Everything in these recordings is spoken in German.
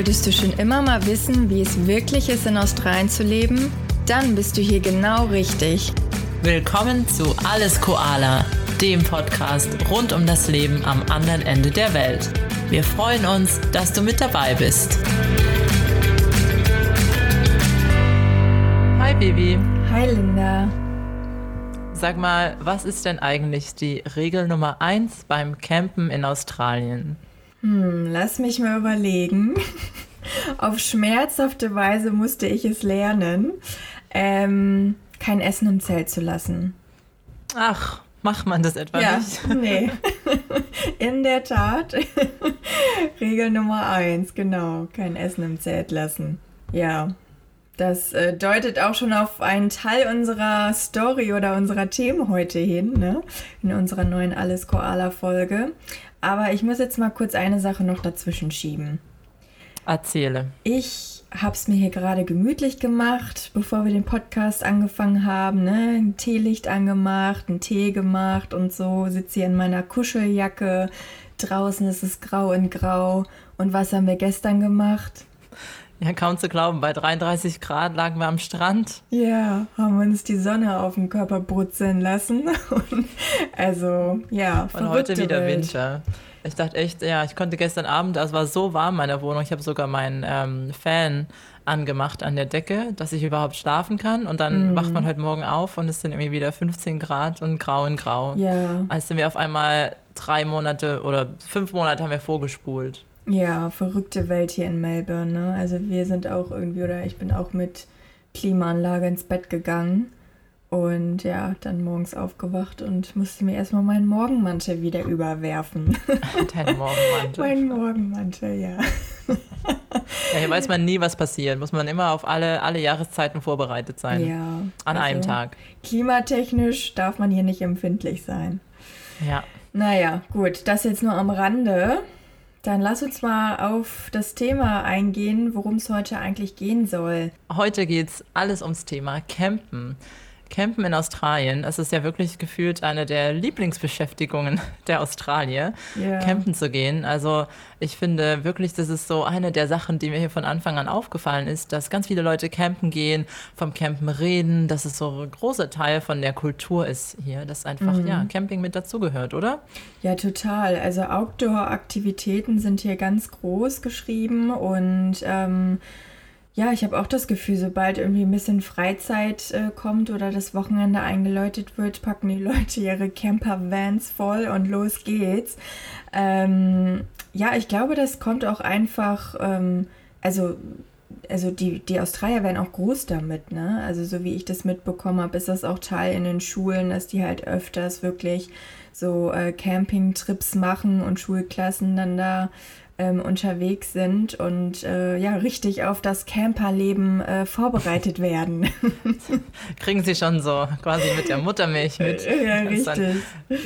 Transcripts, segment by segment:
Wolltest du schon immer mal wissen, wie es wirklich ist, in Australien zu leben? Dann bist du hier genau richtig. Willkommen zu Alles Koala, dem Podcast rund um das Leben am anderen Ende der Welt. Wir freuen uns, dass du mit dabei bist. Hi Baby. Hi Linda. Sag mal, was ist denn eigentlich die Regel Nummer 1 beim Campen in Australien? Hm, lass mich mal überlegen. Auf schmerzhafte Weise musste ich es lernen, ähm, kein Essen im Zelt zu lassen. Ach, macht man das etwa ja, nicht? Nee. In der Tat. Regel Nummer eins, genau. Kein Essen im Zelt lassen. Ja. Das äh, deutet auch schon auf einen Teil unserer Story oder unserer Themen heute hin, ne? In unserer neuen Alles Koala-Folge. Aber ich muss jetzt mal kurz eine Sache noch dazwischen schieben. Erzähle. Ich habe es mir hier gerade gemütlich gemacht, bevor wir den Podcast angefangen haben. Ne? Ein Teelicht angemacht, einen Tee gemacht und so. Sitze hier in meiner Kuscheljacke. Draußen ist es grau in grau. Und was haben wir gestern gemacht? Ja, kaum zu glauben, bei 33 Grad lagen wir am Strand. Ja, haben uns die Sonne auf den Körper brutzeln lassen. Und also, ja, Und heute wieder Welt. Winter. Ich dachte echt, ja, ich konnte gestern Abend, es war so warm in meiner Wohnung, ich habe sogar meinen ähm, Fan angemacht an der Decke, dass ich überhaupt schlafen kann. Und dann mm. wacht man heute Morgen auf und es sind irgendwie wieder 15 Grad und grau in grau. Ja. Als sind wir auf einmal drei Monate oder fünf Monate haben wir vorgespult. Ja, verrückte Welt hier in Melbourne. Ne? Also wir sind auch irgendwie, oder ich bin auch mit Klimaanlage ins Bett gegangen. Und ja, dann morgens aufgewacht und musste mir erstmal meinen Morgenmantel wieder überwerfen. Dein Morgenmantel. mein Morgenmantel, ja. ja. Hier weiß man nie, was passiert. Muss man immer auf alle, alle Jahreszeiten vorbereitet sein. Ja. An also, einem Tag. Klimatechnisch darf man hier nicht empfindlich sein. Ja. Naja, gut, das jetzt nur am Rande. Dann lass uns mal auf das Thema eingehen, worum es heute eigentlich gehen soll. Heute geht es alles ums Thema Campen. Campen in Australien, es ist ja wirklich gefühlt eine der Lieblingsbeschäftigungen der Australier, yeah. campen zu gehen. Also ich finde wirklich, das ist so eine der Sachen, die mir hier von Anfang an aufgefallen ist, dass ganz viele Leute campen gehen, vom Campen reden, dass es so ein großer Teil von der Kultur ist hier, dass einfach mhm. ja Camping mit dazugehört, oder? Ja, total. Also Outdoor-Aktivitäten sind hier ganz groß geschrieben und ähm, ja, ich habe auch das Gefühl, sobald irgendwie ein bisschen Freizeit äh, kommt oder das Wochenende eingeläutet wird, packen die Leute ihre Camper-Vans voll und los geht's. Ähm, ja, ich glaube, das kommt auch einfach, ähm, also, also die, die Australier werden auch groß damit, ne? Also so wie ich das mitbekommen habe, ist das auch Teil in den Schulen, dass die halt öfters wirklich so äh, Campingtrips machen und Schulklassen dann da ähm, unterwegs sind und äh, ja, richtig auf das Camperleben äh, vorbereitet werden. Kriegen sie schon so quasi mit der Muttermilch mit, ja, richtig.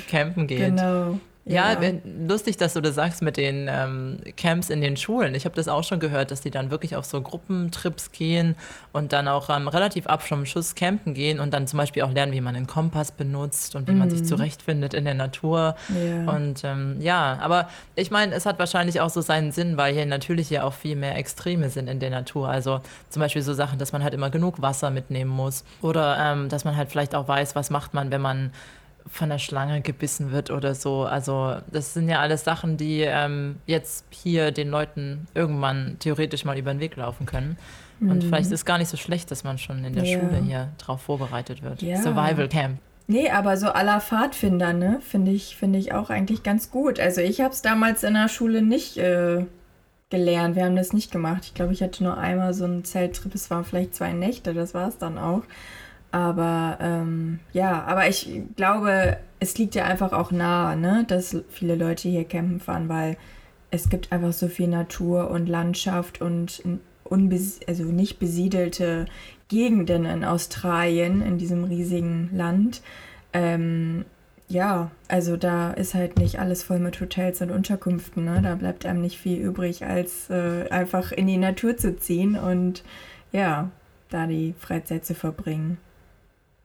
campen geht. Genau. Ja, ja, lustig, dass du das sagst mit den ähm, Camps in den Schulen. Ich habe das auch schon gehört, dass die dann wirklich auf so Gruppentrips gehen und dann auch ähm, relativ ab vom Schuss campen gehen und dann zum Beispiel auch lernen, wie man einen Kompass benutzt und wie mhm. man sich mhm. zurechtfindet in der Natur. Ja. Und ähm, ja, aber ich meine, es hat wahrscheinlich auch so seinen Sinn, weil hier natürlich ja auch viel mehr Extreme sind in der Natur. Also zum Beispiel so Sachen, dass man halt immer genug Wasser mitnehmen muss oder ähm, dass man halt vielleicht auch weiß, was macht man, wenn man von der Schlange gebissen wird oder so. Also das sind ja alles Sachen, die ähm, jetzt hier den Leuten irgendwann theoretisch mal über den Weg laufen können. Mhm. Und vielleicht ist es gar nicht so schlecht, dass man schon in der ja. Schule hier drauf vorbereitet wird. Ja. Survival Camp. Nee, aber so aller Pfadfinder, ne, finde ich, finde ich auch eigentlich ganz gut. Also ich habe es damals in der Schule nicht äh, gelernt. Wir haben das nicht gemacht. Ich glaube, ich hatte nur einmal so einen Zelttrip. Es waren vielleicht zwei Nächte, das war es dann auch. Aber ähm, ja, aber ich glaube, es liegt ja einfach auch nahe, ne, dass viele Leute hier campen fahren, weil es gibt einfach so viel Natur und Landschaft und also nicht besiedelte Gegenden in Australien, in diesem riesigen Land. Ähm, ja, also da ist halt nicht alles voll mit Hotels und Unterkünften. Ne? Da bleibt einem nicht viel übrig, als äh, einfach in die Natur zu ziehen und ja, da die Freizeit zu verbringen.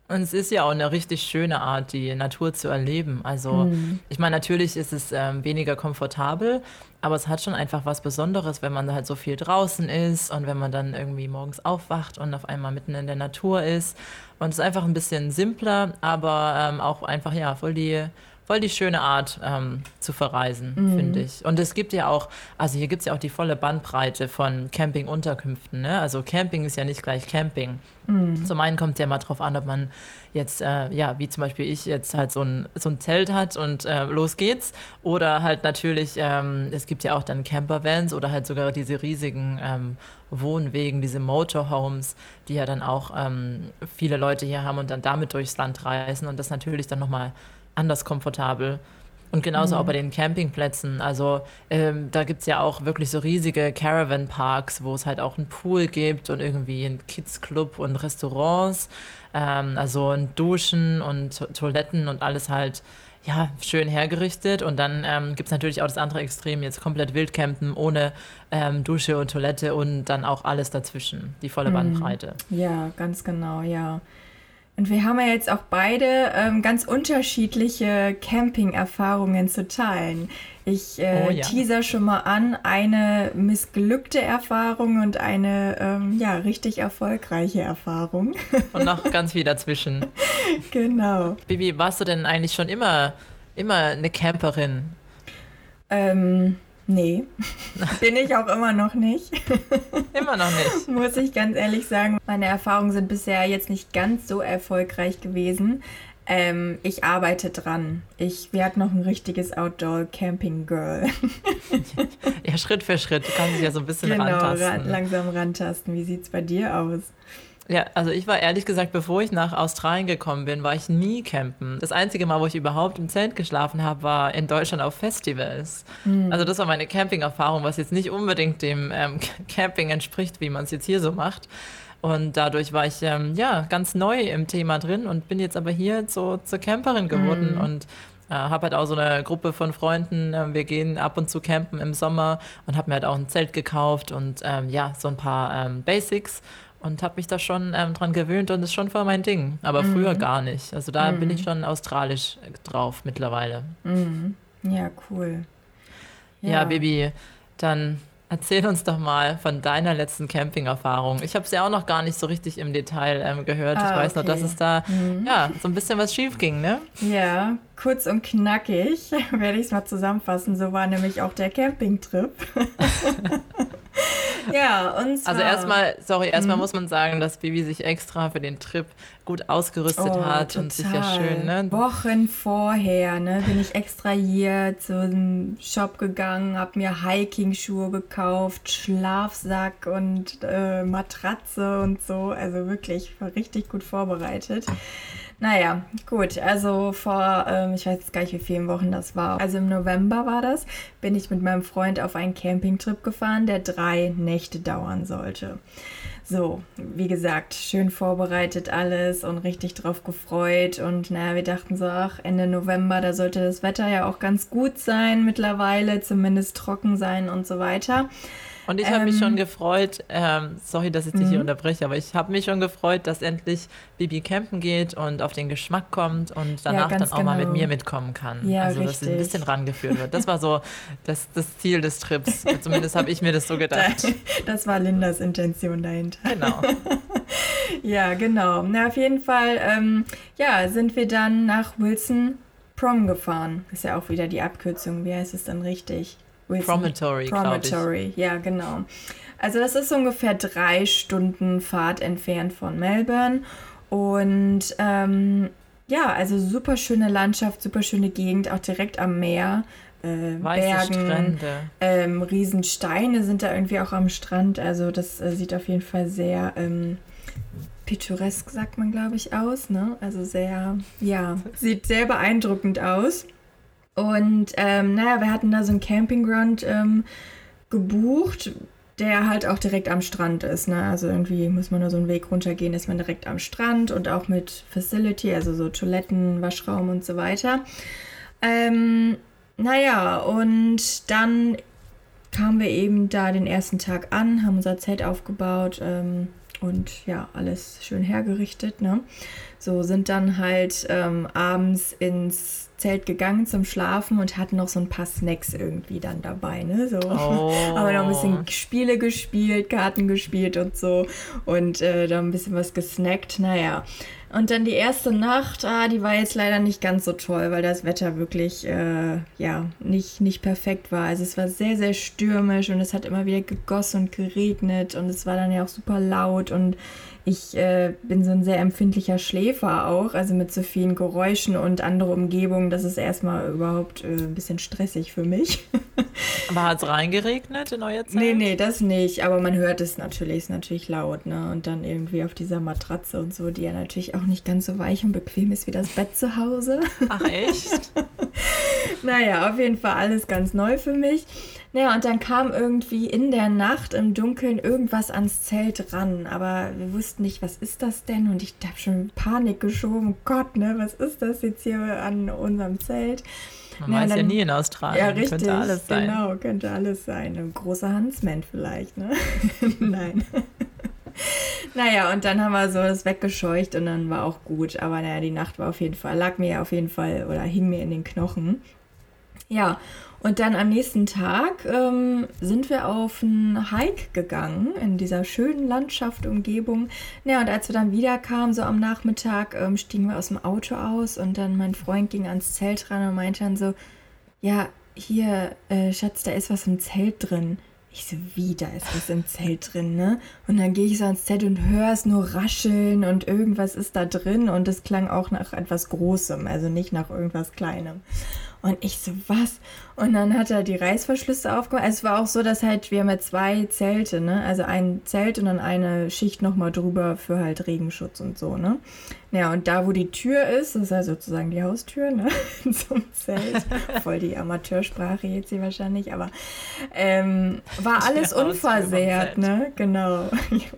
Und es ist ja auch eine richtig schöne Art, die Natur zu erleben. Also, mhm. ich meine, natürlich ist es ähm, weniger komfortabel, aber es hat schon einfach was Besonderes, wenn man halt so viel draußen ist und wenn man dann irgendwie morgens aufwacht und auf einmal mitten in der Natur ist. Und es ist einfach ein bisschen simpler, aber ähm, auch einfach, ja, voll die voll die schöne Art ähm, zu verreisen, mhm. finde ich. Und es gibt ja auch, also hier gibt es ja auch die volle Bandbreite von Campingunterkünften. Ne? Also Camping ist ja nicht gleich Camping. Mhm. Zum einen kommt es ja mal drauf an, ob man jetzt, äh, ja, wie zum Beispiel ich jetzt halt so ein, so ein Zelt hat und äh, los geht's. Oder halt natürlich, ähm, es gibt ja auch dann Campervans oder halt sogar diese riesigen ähm, Wohnwegen, diese Motorhomes, die ja dann auch ähm, viele Leute hier haben und dann damit durchs Land reisen und das natürlich dann nochmal anders komfortabel. Und genauso mhm. auch bei den Campingplätzen. Also ähm, da gibt es ja auch wirklich so riesige Caravan-Parks, wo es halt auch einen Pool gibt und irgendwie einen Kids-Club und Restaurants. Ähm, also ein Duschen und Toiletten und alles halt ja, schön hergerichtet. Und dann ähm, gibt es natürlich auch das andere Extrem, jetzt komplett Wildcampen ohne ähm, Dusche und Toilette und dann auch alles dazwischen, die volle mhm. Bandbreite. Ja, ganz genau, ja. Und wir haben ja jetzt auch beide ähm, ganz unterschiedliche Camping-Erfahrungen zu teilen. Ich äh, oh, ja. teaser schon mal an, eine missglückte Erfahrung und eine ähm, ja, richtig erfolgreiche Erfahrung. Und noch ganz viel dazwischen. genau. Bibi, warst du denn eigentlich schon immer, immer eine Camperin? Ähm, Nee, bin ich auch immer noch nicht. immer noch nicht. Muss ich ganz ehrlich sagen. Meine Erfahrungen sind bisher jetzt nicht ganz so erfolgreich gewesen. Ähm, ich arbeite dran. Ich werde noch ein richtiges Outdoor-Camping-Girl. ja, Schritt für Schritt. Du kannst dich ja so ein bisschen genau, rantasten. Ran, langsam rantasten. Wie sieht es bei dir aus? Ja, also ich war ehrlich gesagt, bevor ich nach Australien gekommen bin, war ich nie campen. Das einzige Mal, wo ich überhaupt im Zelt geschlafen habe, war in Deutschland auf Festivals. Mhm. Also das war meine Camping-Erfahrung, was jetzt nicht unbedingt dem ähm, Camping entspricht, wie man es jetzt hier so macht. Und dadurch war ich ähm, ja ganz neu im Thema drin und bin jetzt aber hier so zur Camperin geworden mhm. und äh, habe halt auch so eine Gruppe von Freunden. Äh, wir gehen ab und zu campen im Sommer und habe mir halt auch ein Zelt gekauft und ähm, ja, so ein paar ähm, Basics und habe mich da schon ähm, dran gewöhnt und ist schon voll mein Ding. Aber mhm. früher gar nicht. Also da mhm. bin ich schon australisch drauf mittlerweile. Mhm. Ja, cool. Ja. ja, Baby, dann erzähl uns doch mal von deiner letzten Camping-Erfahrung. Ich habe es ja auch noch gar nicht so richtig im Detail ähm, gehört. Ah, ich weiß okay. noch, dass es da mhm. ja so ein bisschen was schief ging, ne? Ja, kurz und knackig werde ich es mal zusammenfassen. So war nämlich auch der Campingtrip. ja, und zwar, Also erstmal, sorry, erstmal mhm. muss man sagen, dass Bibi sich extra für den Trip gut ausgerüstet oh, hat total. und sich ja schön, ne? Wochen vorher, ne, bin ich extra hier zu einem Shop gegangen, habe mir Hiking-Schuhe gekauft, Schlafsack und äh, Matratze und so. Also wirklich richtig gut vorbereitet. Naja, gut. Also vor, ähm, ich weiß jetzt gar nicht, wie vielen Wochen das war. Also im November war das, bin ich mit meinem Freund auf einen Campingtrip gefahren, der drei Nächte dauern sollte. So, wie gesagt, schön vorbereitet alles und richtig drauf gefreut. Und naja, wir dachten so, ach, Ende November, da sollte das Wetter ja auch ganz gut sein mittlerweile, zumindest trocken sein und so weiter. Und ich habe ähm, mich schon ähm, gefreut, ähm, sorry, dass ich dich hier mhm. unterbreche, aber ich habe mich schon gefreut, dass endlich Bibi campen geht und auf den Geschmack kommt und danach ja, dann auch genau. mal mit genau. mir mitkommen kann. Ja, also, richtig. dass sie ein bisschen rangeführt wird. Das war so das, das Ziel des Trips. Zumindest habe ich mir das so gedacht. Das war Lindas Intention dahinter. Genau. ja, genau. Na, auf jeden Fall, ähm, ja, sind wir dann nach Wilson Prom gefahren. ist ja auch wieder die Abkürzung. Wie heißt es dann richtig? Promontory, Promontory, ja, genau. Also das ist ungefähr drei Stunden Fahrt entfernt von Melbourne. Und ähm, ja, also super schöne Landschaft, super schöne Gegend, auch direkt am Meer. Äh, Weiße Bergen, Strände. Ähm, Riesensteine sind da irgendwie auch am Strand. Also das äh, sieht auf jeden Fall sehr ähm, pittoresk, sagt man, glaube ich, aus. Ne? Also sehr, ja, sieht sehr beeindruckend aus. Und ähm, naja, wir hatten da so einen Campingground ähm, gebucht, der halt auch direkt am Strand ist. Ne? Also irgendwie muss man da so einen Weg runtergehen, ist man direkt am Strand und auch mit Facility, also so Toiletten, Waschraum und so weiter. Ähm, naja, und dann kamen wir eben da den ersten Tag an, haben unser Zelt aufgebaut, ähm, und ja, alles schön hergerichtet. Ne? So sind dann halt ähm, abends ins Zelt gegangen zum Schlafen und hatten noch so ein paar Snacks irgendwie dann dabei. Ne? So. Oh. Haben noch ein bisschen Spiele gespielt, Karten gespielt und so und äh, da ein bisschen was gesnackt. Naja, und dann die erste Nacht, ah, die war jetzt leider nicht ganz so toll, weil das Wetter wirklich, äh, ja, nicht, nicht perfekt war. Also es war sehr, sehr stürmisch und es hat immer wieder gegossen und geregnet und es war dann ja auch super laut und ich äh, bin so ein sehr empfindlicher Schläfer auch, also mit so vielen Geräuschen und andere Umgebungen. Das ist erstmal überhaupt äh, ein bisschen stressig für mich. Aber hat es reingeregnet in euer Zelt? Nee, nee, das nicht. Aber man hört es natürlich, ist natürlich laut, ne? Und dann irgendwie auf dieser Matratze und so, die ja natürlich auch nicht ganz so weich und bequem ist wie das Bett zu Hause. Ach echt? naja, auf jeden Fall alles ganz neu für mich. Naja, und dann kam irgendwie in der Nacht im Dunkeln irgendwas ans Zelt ran. Aber wir wussten nicht, was ist das denn? Und ich habe schon Panik geschoben. Gott, ne, was ist das jetzt hier an unserem Zelt? Man ja, weiß dann, ja nie in Australien. Ja, richtig. Könnte alles sein. Genau, könnte alles sein. Ein großer Huntsman vielleicht, ne? Nein. naja, und dann haben wir so das weggescheucht und dann war auch gut. Aber naja, die Nacht war auf jeden Fall, lag mir auf jeden Fall oder hing mir in den Knochen. Ja, und dann am nächsten Tag ähm, sind wir auf einen Hike gegangen in dieser schönen Landschaft, Umgebung. Ja, und als wir dann wiederkamen, so am Nachmittag, ähm, stiegen wir aus dem Auto aus und dann mein Freund ging ans Zelt ran und meinte dann so, ja, hier, äh, Schatz, da ist was im Zelt drin. Ich so, wie, da ist was im Zelt drin, ne? Und dann gehe ich so ans Zelt und höre es nur rascheln und irgendwas ist da drin und es klang auch nach etwas Großem, also nicht nach irgendwas Kleinem. Und ich so, was? Und dann hat er die Reißverschlüsse aufgemacht. Also es war auch so, dass halt, wir haben ja zwei Zelte, ne? Also ein Zelt und dann eine Schicht nochmal drüber für halt Regenschutz und so, ne? Ja, und da, wo die Tür ist, das ist ja sozusagen die Haustür, ne? Zum Zelt. Voll die Amateursprache jetzt hier wahrscheinlich, aber ähm, war alles unversehrt, ne? Genau.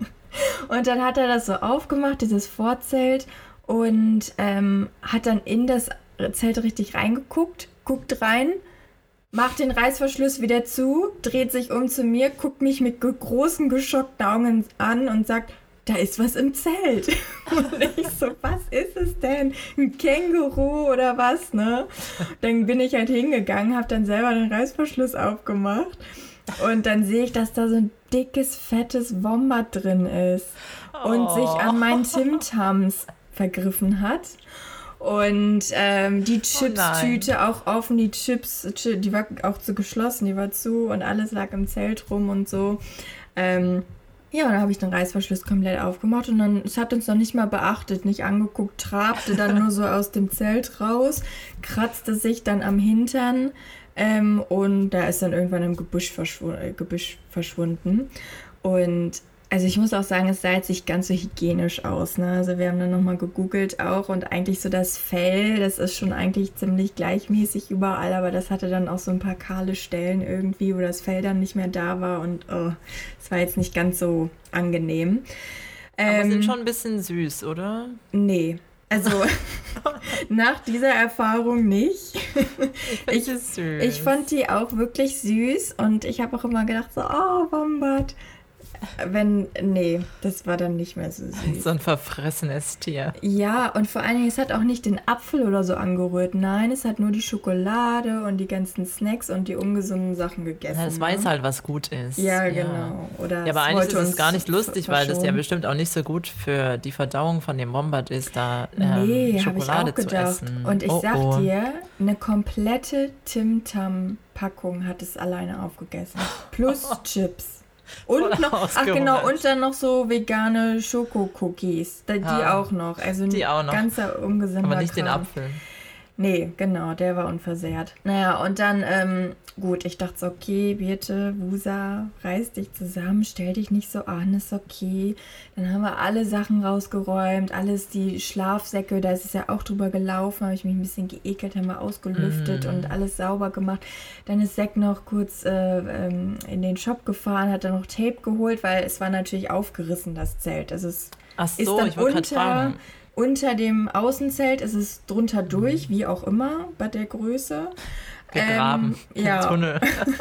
Und dann hat er das so aufgemacht, dieses Vorzelt, und ähm, hat dann in das Zelt richtig reingeguckt guckt rein, macht den Reißverschluss wieder zu, dreht sich um zu mir, guckt mich mit großen geschockten Augen an und sagt, da ist was im Zelt. Und ich so, was ist es denn? Ein Känguru oder was, ne? Dann bin ich halt hingegangen, habe dann selber den Reißverschluss aufgemacht und dann sehe ich, dass da so ein dickes, fettes Wombat drin ist und oh. sich an meinen Timtams vergriffen hat. Und ähm, die oh Chips-Tüte oh auch offen, die Chips, die war auch zu geschlossen, die war zu und alles lag im Zelt rum und so. Ähm, ja, und dann habe ich den Reißverschluss komplett aufgemacht und dann, es hat uns noch nicht mal beachtet, nicht angeguckt, trabte dann nur so aus dem Zelt raus, kratzte sich dann am Hintern ähm, und da ist dann irgendwann im Gebüsch, verschw äh, Gebüsch verschwunden. Und also ich muss auch sagen, es sah jetzt nicht ganz so hygienisch aus. Ne? Also wir haben dann nochmal gegoogelt auch und eigentlich so das Fell, das ist schon eigentlich ziemlich gleichmäßig überall, aber das hatte dann auch so ein paar kahle Stellen irgendwie, wo das Fell dann nicht mehr da war und oh, es oh, war jetzt nicht ganz so angenehm. Aber ähm, sind schon ein bisschen süß, oder? Nee. Also nach dieser Erfahrung nicht. Ich, ich, ich, fand die auch wirklich süß und ich habe auch immer gedacht so, oh, Wombat wenn, nee, das war dann nicht mehr so süß. So ein verfressenes Tier. Ja, und vor allen Dingen, es hat auch nicht den Apfel oder so angerührt. Nein, es hat nur die Schokolade und die ganzen Snacks und die ungesunden Sachen gegessen. Ja, es ne? weiß halt, was gut ist. Ja, ja. genau. Oder ja, aber eigentlich ist es gar nicht lustig, weil das ja bestimmt auch nicht so gut für die Verdauung von dem Wombat ist, da ähm, nee, Schokolade ich auch gedacht. zu essen. Und ich oh, sag oh. dir, eine komplette Tim Tam Packung hat es alleine aufgegessen. Plus Chips. Und noch, ach genau, und dann noch so vegane Schokokookies. Die ah, auch noch. Also die auch noch. ganzer Aber nicht Kram. den Apfel. Nee, genau, der war unversehrt. Naja, und dann, ähm, gut, ich dachte so, okay, Birte, Wusa, reiß dich zusammen, stell dich nicht so an, ist okay. Dann haben wir alle Sachen rausgeräumt, alles, die Schlafsäcke, da ist es ja auch drüber gelaufen, habe ich mich ein bisschen geekelt, haben wir ausgelüftet mm. und alles sauber gemacht. Dann ist Zack noch kurz äh, ähm, in den Shop gefahren, hat dann noch Tape geholt, weil es war natürlich aufgerissen, das Zelt. Also es Ach so, ist dann ich fragen unter dem Außenzelt ist es drunter durch, wie auch immer, bei der Größe. gegraben. Ähm, ja. Tunnel.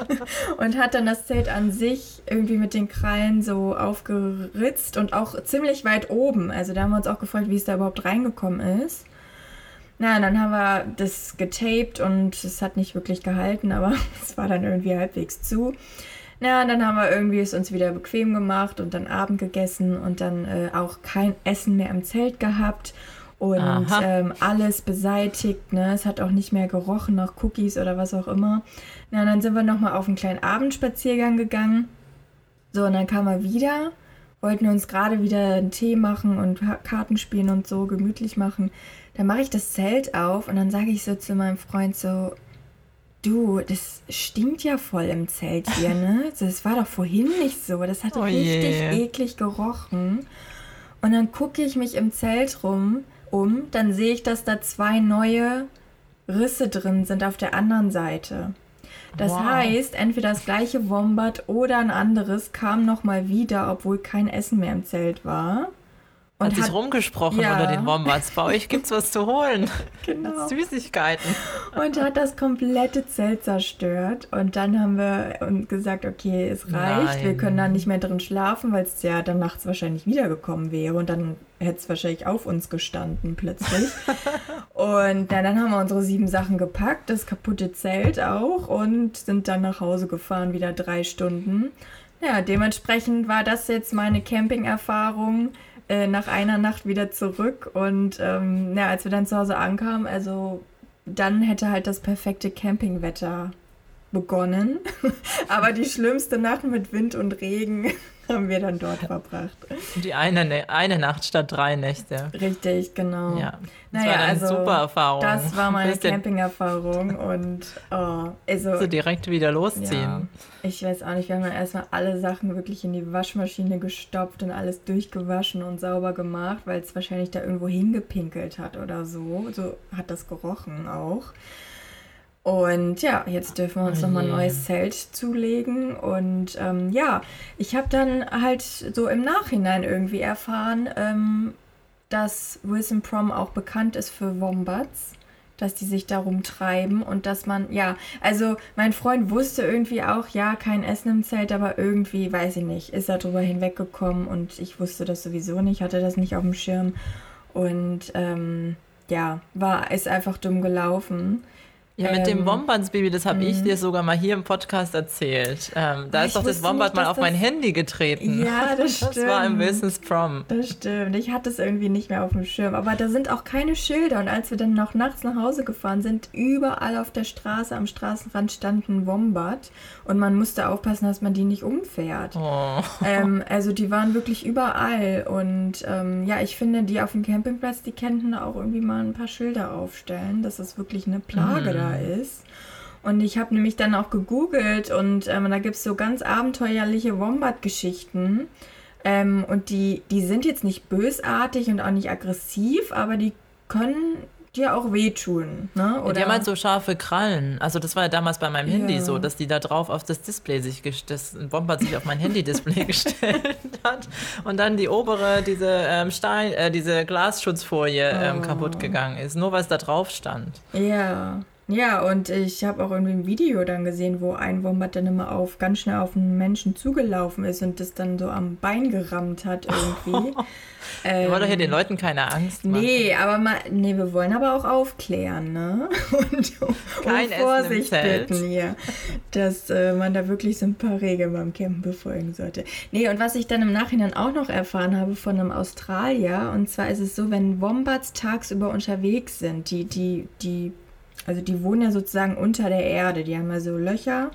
und hat dann das Zelt an sich irgendwie mit den Krallen so aufgeritzt und auch ziemlich weit oben. Also da haben wir uns auch gefragt, wie es da überhaupt reingekommen ist. Na, dann haben wir das getaped und es hat nicht wirklich gehalten, aber es war dann irgendwie halbwegs zu. Na, dann haben wir irgendwie es uns wieder bequem gemacht und dann Abend gegessen und dann äh, auch kein Essen mehr im Zelt gehabt und ähm, alles beseitigt. Ne? Es hat auch nicht mehr gerochen nach Cookies oder was auch immer. Na, dann sind wir nochmal auf einen kleinen Abendspaziergang gegangen. So, und dann kam er wieder, wollten uns gerade wieder einen Tee machen und Karten spielen und so gemütlich machen. Dann mache ich das Zelt auf und dann sage ich so zu meinem Freund so, du, das stinkt ja voll im Zelt hier, ne? Das war doch vorhin nicht so. Das hat oh richtig je. eklig gerochen. Und dann gucke ich mich im Zelt rum um, dann sehe ich, dass da zwei neue Risse drin sind auf der anderen Seite. Das wow. heißt, entweder das gleiche Wombat oder ein anderes kam nochmal wieder, obwohl kein Essen mehr im Zelt war. Und hat, hat sich rumgesprochen ja. unter den Wombats. Bei euch gibt's was zu holen. Genau. Süßigkeiten. Und hat das komplette Zelt zerstört. Und dann haben wir gesagt, okay, es reicht. Nein. Wir können da nicht mehr drin schlafen, weil es ja dann nachts wahrscheinlich wiedergekommen wäre. Und dann hätte es wahrscheinlich auf uns gestanden plötzlich. und ja, dann haben wir unsere sieben Sachen gepackt, das kaputte Zelt auch und sind dann nach Hause gefahren, wieder drei Stunden. Ja, dementsprechend war das jetzt meine Camping-Erfahrung äh, nach einer Nacht wieder zurück. Und ähm, ja, als wir dann zu Hause ankamen, also dann hätte halt das perfekte Campingwetter begonnen. Aber die schlimmste Nacht mit Wind und Regen haben wir dann dort verbracht. Die eine, eine Nacht statt drei Nächte. Richtig, genau. Ja. Das naja, war eine also, super Erfahrung. Das war meine Camping-Erfahrung und oh, also. So direkt wieder losziehen. Ja, ich weiß auch nicht, wir haben ja erstmal alle Sachen wirklich in die Waschmaschine gestopft und alles durchgewaschen und sauber gemacht, weil es wahrscheinlich da irgendwo hingepinkelt hat oder so. So hat das gerochen auch. Und ja, jetzt dürfen wir uns oh nochmal ein neues Zelt zulegen. Und ähm, ja, ich habe dann halt so im Nachhinein irgendwie erfahren, ähm, dass Wilson Prom auch bekannt ist für Wombats, dass die sich darum treiben und dass man, ja, also mein Freund wusste irgendwie auch, ja, kein Essen im Zelt, aber irgendwie, weiß ich nicht, ist er drüber hinweggekommen und ich wusste das sowieso nicht, hatte das nicht auf dem Schirm. Und ähm, ja, war, ist einfach dumm gelaufen. Ja, mit ähm, dem Wombats-Baby, das habe ich mhm. dir sogar mal hier im Podcast erzählt. Ähm, da ist doch das Wombat nicht, mal auf mein Handy getreten. Ja, das stimmt. Das war im Business Prom. Das stimmt. Ich hatte es irgendwie nicht mehr auf dem Schirm. Aber da sind auch keine Schilder. Und als wir dann noch nachts nach Hause gefahren sind, überall auf der Straße, am Straßenrand standen Wombat. Und man musste aufpassen, dass man die nicht umfährt. Oh. Ähm, also die waren wirklich überall. Und ähm, ja, ich finde, die auf dem Campingplatz, die könnten auch irgendwie mal ein paar Schilder aufstellen. Das ist wirklich eine Plage mhm. da ist. Und ich habe nämlich dann auch gegoogelt und ähm, da gibt es so ganz abenteuerliche Wombat-Geschichten. Ähm, und die, die sind jetzt nicht bösartig und auch nicht aggressiv, aber die können dir auch wehtun. Ne? Oder? Die haben halt so scharfe Krallen. Also das war ja damals bei meinem Handy ja. so, dass die da drauf auf das Display sich, das Wombat sich auf mein Handy-Display gestellt hat und dann die obere, diese ähm, Stein, äh, diese Glasschutzfolie ähm, oh. kaputt gegangen ist, nur weil es da drauf stand. Ja. Ja, und ich habe auch irgendwie ein Video dann gesehen, wo ein Wombat dann immer auf ganz schnell auf einen Menschen zugelaufen ist und das dann so am Bein gerammt hat irgendwie. ähm, wir wollen doch hier den Leuten keine Angst machen. Nee, aber mal, nee, wir wollen aber auch aufklären, ne? Und um, Kein um Vorsicht bitten hier, dass äh, man da wirklich so ein paar Regeln beim Campen befolgen sollte. Nee, und was ich dann im Nachhinein auch noch erfahren habe von einem Australier, und zwar ist es so, wenn Wombats tagsüber unterwegs sind, die, die, die also die wohnen ja sozusagen unter der Erde. Die haben ja so Löcher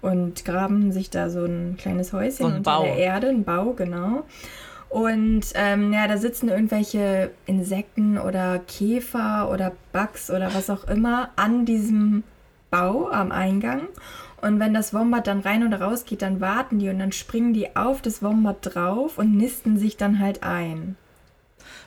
und graben sich da so ein kleines Häuschen so unter Bau. der Erde, ein Bau, genau. Und ähm, ja, da sitzen irgendwelche Insekten oder Käfer oder Bugs oder was auch immer an diesem Bau am Eingang. Und wenn das Wombat dann rein und raus geht, dann warten die und dann springen die auf das Wombat drauf und nisten sich dann halt ein.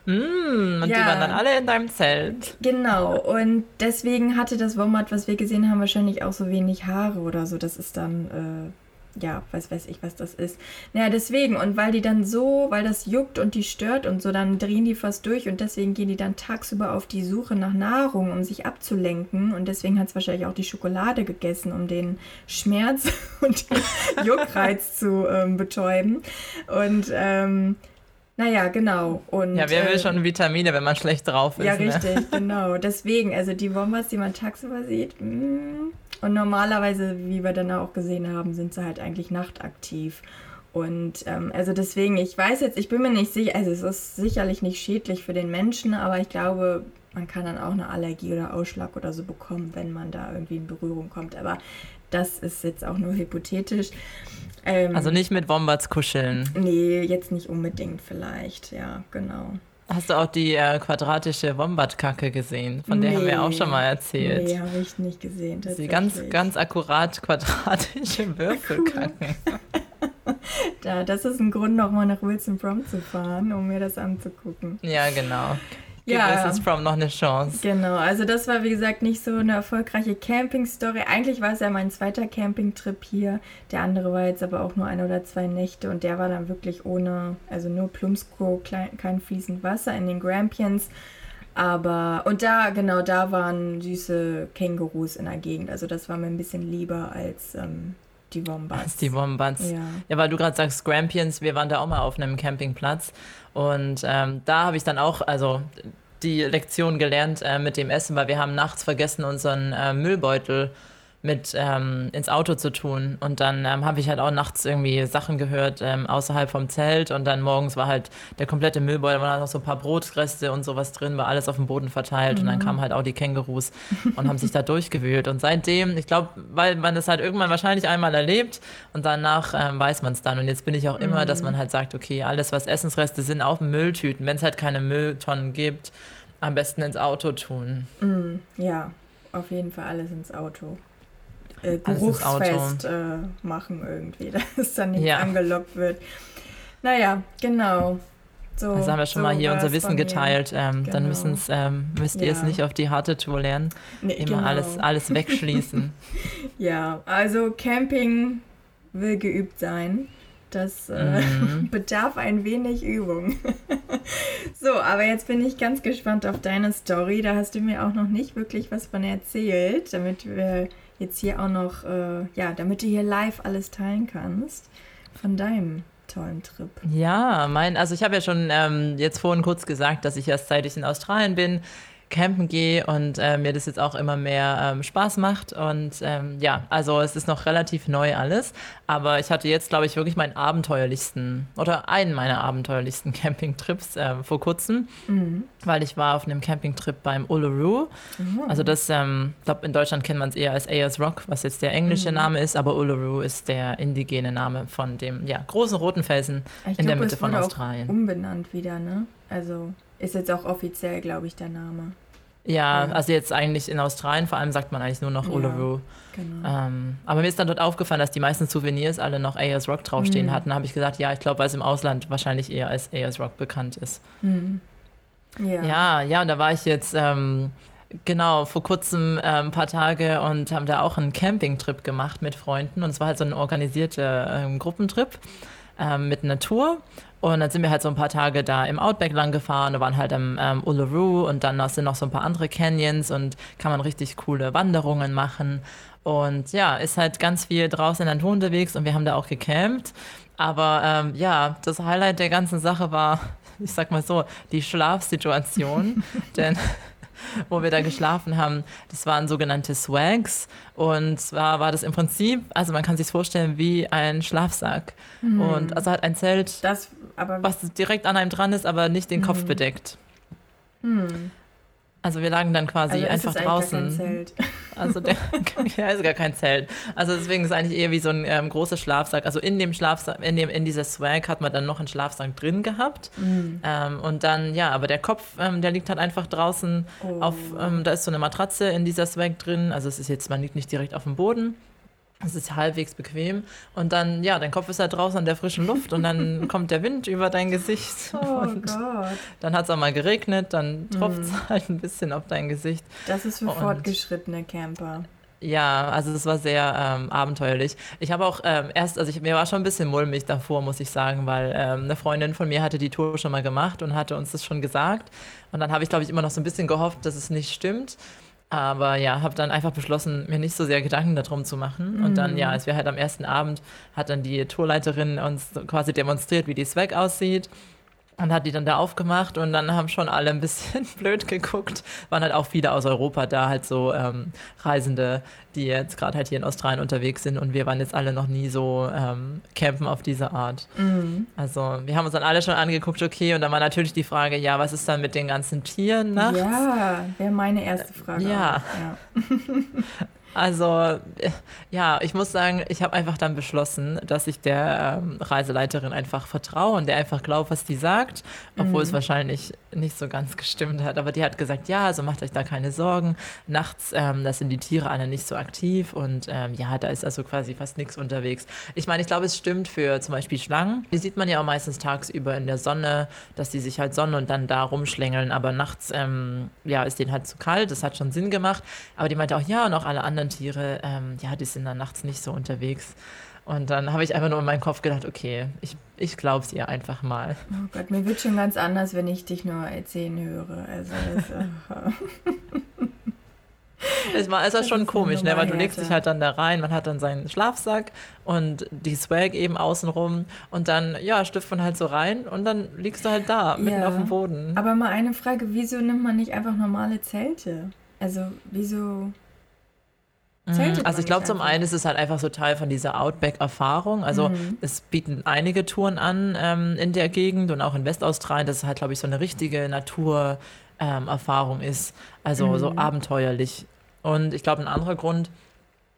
Mm, und ja. die waren dann alle in deinem Zelt. Genau. Und deswegen hatte das Wombat, was wir gesehen haben, wahrscheinlich auch so wenig Haare oder so. Das ist dann ja, was weiß ich, was das ist. Naja, deswegen, und weil die dann so, weil das juckt und die stört und so, dann drehen die fast durch und deswegen gehen die dann tagsüber auf die Suche nach Nahrung, um sich abzulenken. Und deswegen hat es wahrscheinlich auch die Schokolade gegessen, um den Schmerz und den Juckreiz zu ähm, betäuben. Und ähm, naja, genau. Und, ja, wer will äh, schon Vitamine, wenn man schlecht drauf ist? Ja, ne? richtig, genau. Deswegen, also die Wombats, die man tagsüber sieht, mh, mm, und normalerweise, wie wir dann auch gesehen haben, sind sie halt eigentlich nachtaktiv. Und ähm, also deswegen, ich weiß jetzt, ich bin mir nicht sicher, also es ist sicherlich nicht schädlich für den Menschen, aber ich glaube, man kann dann auch eine Allergie oder Ausschlag oder so bekommen, wenn man da irgendwie in Berührung kommt. Aber das ist jetzt auch nur hypothetisch. Ähm, also nicht mit Wombats kuscheln. Nee, jetzt nicht unbedingt vielleicht, ja, genau. Hast du auch die äh, quadratische Wombat-Kacke gesehen? Von nee, der haben wir auch schon mal erzählt. Nee, habe ich nicht gesehen. Die ganz, ganz akkurat quadratische Würfelkacken. da, das ist ein Grund, nochmal nach Wilson Prom zu fahren, um mir das anzugucken. Ja, genau. Gib ja, Mrs. Prom noch eine Chance. Genau, also das war wie gesagt nicht so eine erfolgreiche Camping-Story. Eigentlich war es ja mein zweiter Campingtrip hier. Der andere war jetzt aber auch nur ein oder zwei Nächte und der war dann wirklich ohne, also nur Plumpsco, kein fließend Wasser in den Grampians. Aber, und da, genau, da waren süße Kängurus in der Gegend. Also das war mir ein bisschen lieber als ähm, die Wombats. Die Wombats. Ja, ja weil du gerade sagst Grampians, wir waren da auch mal auf einem Campingplatz und ähm, da habe ich dann auch, also die Lektion gelernt äh, mit dem Essen, weil wir haben nachts vergessen, unseren äh, Müllbeutel mit ähm, ins Auto zu tun. Und dann ähm, habe ich halt auch nachts irgendwie Sachen gehört ähm, außerhalb vom Zelt und dann morgens war halt der komplette Müllbeutel, da waren noch so ein paar Brotreste und sowas drin, war alles auf dem Boden verteilt mhm. und dann mhm. kamen halt auch die Kängurus und haben sich da durchgewühlt. Und seitdem, ich glaube, weil man das halt irgendwann wahrscheinlich einmal erlebt und danach ähm, weiß man es dann. Und jetzt bin ich auch immer, mhm. dass man halt sagt, okay, alles was Essensreste sind, auf Mülltüten, wenn es halt keine Mülltonnen gibt, am besten ins Auto tun. Mhm. Ja, auf jeden Fall alles ins Auto äh, Geruchsfest äh, machen irgendwie, dass dann nicht ja. angelockt wird. Naja, genau. So, also haben wir schon so mal hier unser Wissen geteilt. Ähm, genau. Dann müssen's, ähm, müsst ihr ja. es nicht auf die harte Tour lernen. Nee, Immer genau. alles, alles wegschließen. ja, also Camping will geübt sein. Das äh, mhm. bedarf ein wenig Übung. so, aber jetzt bin ich ganz gespannt auf deine Story. Da hast du mir auch noch nicht wirklich was von erzählt, damit wir jetzt hier auch noch, äh, ja, damit du hier live alles teilen kannst von deinem tollen Trip. Ja, mein, also ich habe ja schon ähm, jetzt vorhin kurz gesagt, dass ich erst seit ich in Australien bin, campen gehe und äh, mir das jetzt auch immer mehr ähm, Spaß macht. Und ähm, ja, also es ist noch relativ neu alles. Aber ich hatte jetzt, glaube ich, wirklich meinen abenteuerlichsten oder einen meiner abenteuerlichsten Campingtrips äh, vor kurzem, mhm. weil ich war auf einem Campingtrip beim Uluru. Mhm. Also das, ähm, ich glaube, in Deutschland kennt man es eher als Ayers Rock, was jetzt der englische mhm. Name ist, aber Uluru ist der indigene Name von dem ja, großen roten Felsen ich in glaub, der Mitte von Australien. Auch umbenannt wieder, ne? Also ist jetzt auch offiziell, glaube ich, der Name. Ja, also jetzt eigentlich in Australien vor allem sagt man eigentlich nur noch Uluru. Ja, genau. ähm, aber mir ist dann dort aufgefallen, dass die meisten Souvenirs alle noch Ayers Rock draufstehen mhm. hatten. Da habe ich gesagt, ja, ich glaube, weil es im Ausland wahrscheinlich eher als Ayers Rock bekannt ist. Mhm. Ja. ja, ja, und da war ich jetzt ähm, genau vor kurzem äh, ein paar Tage und haben da auch einen Campingtrip gemacht mit Freunden. Und es war halt so ein organisierter äh, Gruppentrip äh, mit einer Tour. Und dann sind wir halt so ein paar Tage da im Outback lang gefahren, da waren halt am ähm, Uluru und dann sind noch so ein paar andere Canyons und kann man richtig coole Wanderungen machen. Und ja, ist halt ganz viel draußen in der Natur unterwegs und wir haben da auch gecampt. Aber ähm, ja, das Highlight der ganzen Sache war, ich sag mal so, die Schlafsituation. Denn wo wir da geschlafen haben, das waren sogenannte Swags. Und zwar war das im Prinzip, also man kann sich vorstellen wie ein Schlafsack. Mhm. Und also hat ein Zelt, das, was direkt an einem dran ist, aber nicht den. Kopf bedeckt. Mhm. Also wir lagen dann quasi also einfach draußen. Kein Zelt. Also der ja, ist gar kein Zelt. Also deswegen ist es eigentlich eher wie so ein ähm, großer Schlafsack. Also in dem Schlafsack, in dem in dieser Swag hat man dann noch einen Schlafsack drin gehabt. Mhm. Ähm, und dann ja, aber der Kopf, ähm, der liegt halt einfach draußen oh. auf. Ähm, da ist so eine Matratze in dieser Swag drin. Also es ist jetzt, man liegt nicht direkt auf dem Boden. Es ist halbwegs bequem. Und dann, ja, dein Kopf ist halt draußen an der frischen Luft und dann kommt der Wind über dein Gesicht. Oh und Gott. Dann hat es auch mal geregnet, dann tropft es mm. halt ein bisschen auf dein Gesicht. Das ist für und fortgeschrittene Camper. Ja, also es war sehr ähm, abenteuerlich. Ich habe auch ähm, erst, also ich, mir war schon ein bisschen mulmig davor, muss ich sagen, weil ähm, eine Freundin von mir hatte die Tour schon mal gemacht und hatte uns das schon gesagt. Und dann habe ich, glaube ich, immer noch so ein bisschen gehofft, dass es nicht stimmt. Aber ja, habe dann einfach beschlossen, mir nicht so sehr Gedanken darum zu machen. Mhm. Und dann, ja, als wir halt am ersten Abend, hat dann die Tourleiterin uns quasi demonstriert, wie die Swag aussieht. Und hat die dann da aufgemacht und dann haben schon alle ein bisschen blöd geguckt. Waren halt auch viele aus Europa da, halt so ähm, Reisende, die jetzt gerade halt hier in Australien unterwegs sind und wir waren jetzt alle noch nie so ähm, campen auf diese Art. Mhm. Also wir haben uns dann alle schon angeguckt, okay, und dann war natürlich die Frage, ja, was ist dann mit den ganzen Tieren nachts? Ja, wäre meine erste Frage. Ja. Also ja, ich muss sagen, ich habe einfach dann beschlossen, dass ich der ähm, Reiseleiterin einfach vertraue und der einfach glaube, was die sagt, obwohl mhm. es wahrscheinlich nicht so ganz gestimmt hat. Aber die hat gesagt, ja, also macht euch da keine Sorgen. Nachts, ähm, da sind die Tiere alle nicht so aktiv und ähm, ja, da ist also quasi fast nichts unterwegs. Ich meine, ich glaube, es stimmt für zum Beispiel Schlangen. Die sieht man ja auch meistens tagsüber in der Sonne, dass die sich halt sonnen und dann da rumschlängeln. Aber nachts, ähm, ja, ist denen halt zu kalt. Das hat schon Sinn gemacht. Aber die meinte auch, ja, und auch alle anderen Tiere, ähm, ja, die sind dann nachts nicht so unterwegs. Und dann habe ich einfach nur in meinem Kopf gedacht, okay, ich, ich glaube es ihr einfach mal. Oh Gott, mir wird schon ganz anders, wenn ich dich nur erzählen höre. Also, das, es war, es war schon komisch, ne? weil du legst dich halt dann da rein, man hat dann seinen Schlafsack und die Swag eben außenrum und dann, ja, stifft man halt so rein und dann liegst du halt da, mitten ja. auf dem Boden. Aber mal eine Frage, wieso nimmt man nicht einfach normale Zelte? Also, wieso Mhm. Also ich glaube, zum einen ist es halt einfach so Teil von dieser Outback-Erfahrung. Also mhm. es bieten einige Touren an ähm, in der Gegend und auch in Westaustralien, dass es halt, glaube ich, so eine richtige Naturerfahrung ähm, ist. Also mhm. so abenteuerlich. Und ich glaube, ein anderer Grund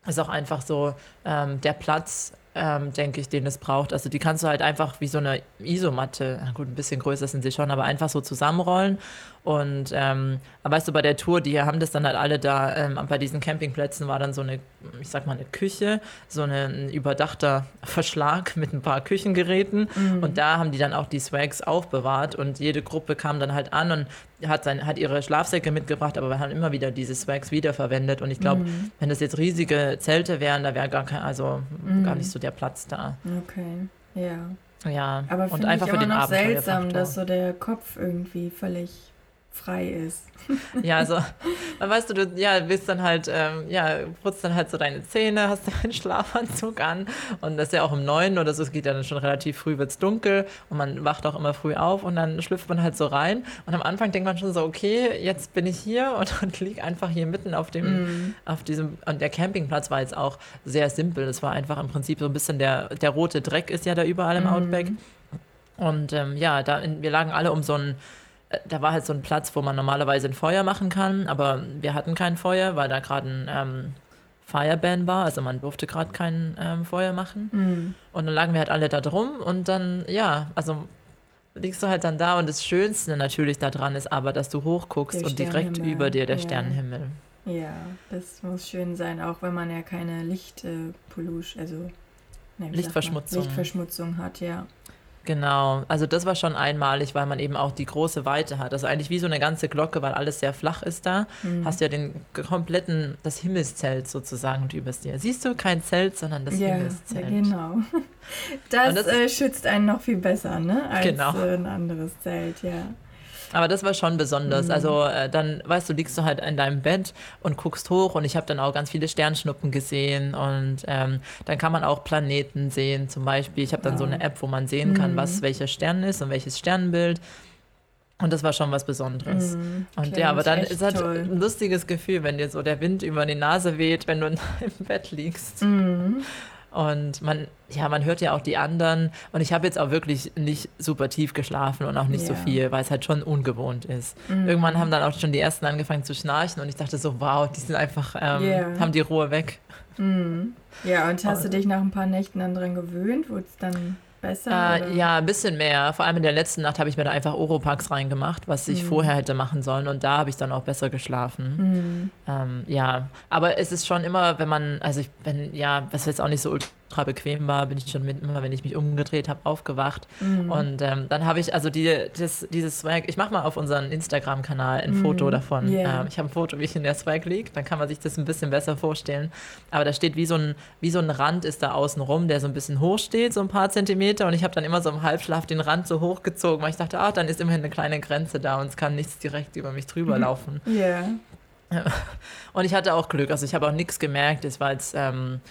ist auch einfach so ähm, der Platz, ähm, denke ich, den es braucht. Also die kannst du halt einfach wie so eine Isomatte, gut, ein bisschen größer sind sie schon, aber einfach so zusammenrollen und ähm, aber weißt du, bei der Tour, die haben das dann halt alle da, ähm, bei diesen Campingplätzen war dann so eine, ich sag mal, eine Küche, so eine, ein überdachter Verschlag mit ein paar Küchengeräten. Mhm. Und da haben die dann auch die Swags aufbewahrt und jede Gruppe kam dann halt an und hat, sein, hat ihre Schlafsäcke mitgebracht, aber wir haben immer wieder diese Swags wiederverwendet. Und ich glaube, mhm. wenn das jetzt riesige Zelte wären, da wäre gar kein, also mhm. gar nicht so der Platz da. Okay, ja. Ja, aber und einfach ich für den noch seltsam, dass so der Kopf irgendwie völlig frei ist. Ja, also, weißt du, du ja, bist dann halt, ähm, ja, putzt dann halt so deine Zähne, hast deinen Schlafanzug an und das ist ja auch um neun oder so, es geht ja dann schon relativ früh, wird es dunkel und man wacht auch immer früh auf und dann schlüpft man halt so rein und am Anfang denkt man schon so, okay, jetzt bin ich hier und, und liege einfach hier mitten auf dem, mm. auf diesem, und der Campingplatz war jetzt auch sehr simpel, es war einfach im Prinzip so ein bisschen der, der rote Dreck ist ja da überall im mm. Outback und ähm, ja, da, wir lagen alle um so einen da war halt so ein Platz, wo man normalerweise ein Feuer machen kann, aber wir hatten kein Feuer, weil da gerade ein ähm, Fireban war, also man durfte gerade kein ähm, Feuer machen. Mhm. Und dann lagen wir halt alle da drum und dann, ja, also liegst du halt dann da und das Schönste natürlich daran ist aber, dass du hochguckst und direkt über dir der ja. Sternenhimmel. Ja, das muss schön sein, auch wenn man ja keine Lichtpollution, also nee, Lichtverschmutzung. Lichtverschmutzung hat, ja. Genau, also das war schon einmalig, weil man eben auch die große Weite hat. Also eigentlich wie so eine ganze Glocke, weil alles sehr flach ist da. Mhm. Hast ja den kompletten, das Himmelszelt sozusagen über dir. Siehst du kein Zelt, sondern das ja, Himmelszelt. Ja, genau. Das, das äh, schützt einen noch viel besser, ne? Als genau. äh, ein anderes Zelt, ja. Aber das war schon besonders. Mhm. Also äh, dann, weißt du, liegst du halt in deinem Bett und guckst hoch und ich habe dann auch ganz viele Sternschnuppen gesehen und ähm, dann kann man auch Planeten sehen zum Beispiel. Ich habe dann ja. so eine App, wo man sehen kann, mhm. was welcher Stern ist und welches Sternbild. Und das war schon was Besonderes. Mhm, und ja, aber dann ist halt toll. ein lustiges Gefühl, wenn dir so der Wind über die Nase weht, wenn du im Bett liegst. Mhm. Und man, ja, man hört ja auch die anderen. Und ich habe jetzt auch wirklich nicht super tief geschlafen und auch nicht yeah. so viel, weil es halt schon ungewohnt ist. Mhm. Irgendwann haben dann auch schon die ersten angefangen zu schnarchen und ich dachte so, wow, die sind einfach, ähm, yeah. haben die Ruhe weg. Mhm. Ja, und hast und, du dich nach ein paar Nächten dann dran gewöhnt? Wurde es dann besser? Äh, ja, ein bisschen mehr. Vor allem in der letzten Nacht habe ich mir da einfach Oropax reingemacht, was ich mhm. vorher hätte machen sollen. Und da habe ich dann auch besser geschlafen. Mhm. Ähm, ja, aber es ist schon immer, wenn man, also ich bin, ja, was jetzt auch nicht so ultra bequem war, bin ich schon mit, immer, wenn ich mich umgedreht habe, aufgewacht. Mhm. Und ähm, dann habe ich also die, das, dieses Swag, ich mache mal auf unseren Instagram-Kanal ein mhm. Foto davon. Yeah. Ähm, ich habe ein Foto, wie ich in der Swag liege, dann kann man sich das ein bisschen besser vorstellen. Aber da steht wie so ein, wie so ein Rand ist da außen rum, der so ein bisschen hoch steht, so ein paar Zentimeter. Und ich habe dann immer so im Halbschlaf den Rand so hochgezogen, weil ich dachte, ah, dann ist immerhin eine kleine Grenze da und es kann nichts direkt über mich drüber laufen. Ja. Yeah. Und ich hatte auch Glück, also ich habe auch nichts gemerkt. Es war jetzt, ähm,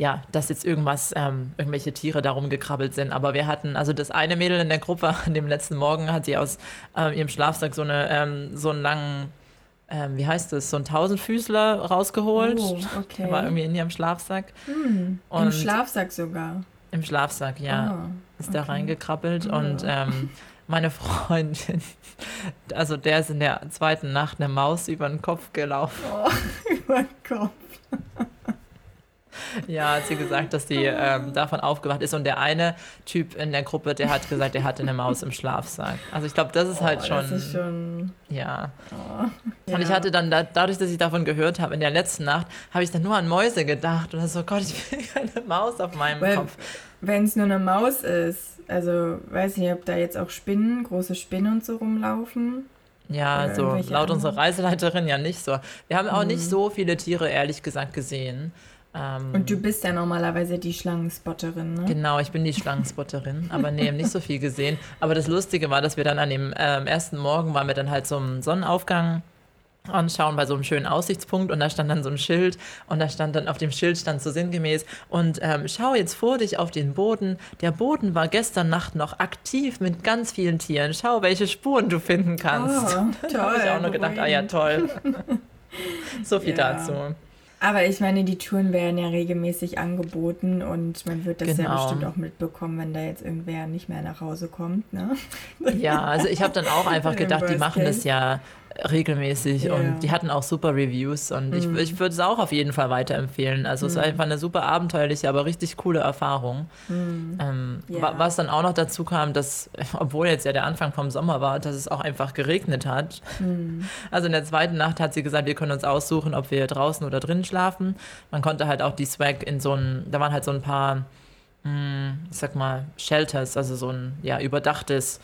ja, dass jetzt irgendwas, ähm, irgendwelche Tiere darum gekrabbelt sind. Aber wir hatten, also das eine Mädel in der Gruppe an dem letzten Morgen hat sie aus ähm, ihrem Schlafsack so, eine, ähm, so einen langen, ähm, wie heißt das, so einen Tausendfüßler rausgeholt. Oh, okay. Der war irgendwie in ihrem Schlafsack. Hm, Im Schlafsack sogar. Im Schlafsack, ja. Oh, ist okay. da reingekrabbelt oh. und ähm, meine Freundin, also der ist in der zweiten Nacht eine Maus über den Kopf gelaufen. Oh, über den Kopf. Ja, hat sie gesagt, dass sie ähm, davon aufgewacht ist. Und der eine Typ in der Gruppe, der hat gesagt, der hatte eine Maus im Schlafsack. Also ich glaube, das ist halt oh, schon. Das ist schon. Ja. Oh, ja. Und ich hatte dann, da, dadurch, dass ich davon gehört habe, in der letzten Nacht, habe ich dann nur an Mäuse gedacht. Und so, Gott, ich will keine Maus auf meinem well, Kopf. Wenn es nur eine Maus ist, also weiß ich nicht, ob da jetzt auch Spinnen, große Spinnen und so rumlaufen. Ja, also laut anderen. unserer Reiseleiterin ja nicht so. Wir haben auch mhm. nicht so viele Tiere, ehrlich gesagt, gesehen. Ähm, und du bist ja normalerweise die Schlangenspotterin, ne? Genau, ich bin die Schlangenspotterin, aber nee, nicht so viel gesehen. Aber das Lustige war, dass wir dann an dem ähm, ersten Morgen waren wir dann halt zum Sonnenaufgang anschauen bei so einem schönen Aussichtspunkt und da stand dann so ein Schild und da stand dann auf dem Schild stand so sinngemäß und ähm, schau jetzt vor dich auf den Boden. Der Boden war gestern Nacht noch aktiv mit ganz vielen Tieren. Schau, welche Spuren du finden kannst. Oh, toll, da habe ich auch nur gedacht, ah ja toll. so viel ja. dazu. Aber ich meine, die Touren werden ja regelmäßig angeboten und man wird das genau. ja bestimmt auch mitbekommen, wenn da jetzt irgendwer nicht mehr nach Hause kommt. Ne? Ja, also ich habe dann auch einfach gedacht, die machen das ja regelmäßig yeah. und die hatten auch super Reviews und mm. ich, mhm. ich würde es auch auf jeden Fall weiterempfehlen. Also mm. es war mhm. einfach eine super abenteuerliche, aber richtig coole Erfahrung. Mm. Ähm, yeah. Was dann auch noch dazu kam, dass, obwohl jetzt ja der Anfang vom Sommer war, dass es auch einfach geregnet hat. Mhm. Also in der zweiten Nacht hat sie gesagt, wir können uns aussuchen, ob wir draußen oder drinnen schlafen. Man konnte halt auch die Swag in so ein, da waren halt so ein paar, ich sag mal, Shelters, also so ein ja, überdachtes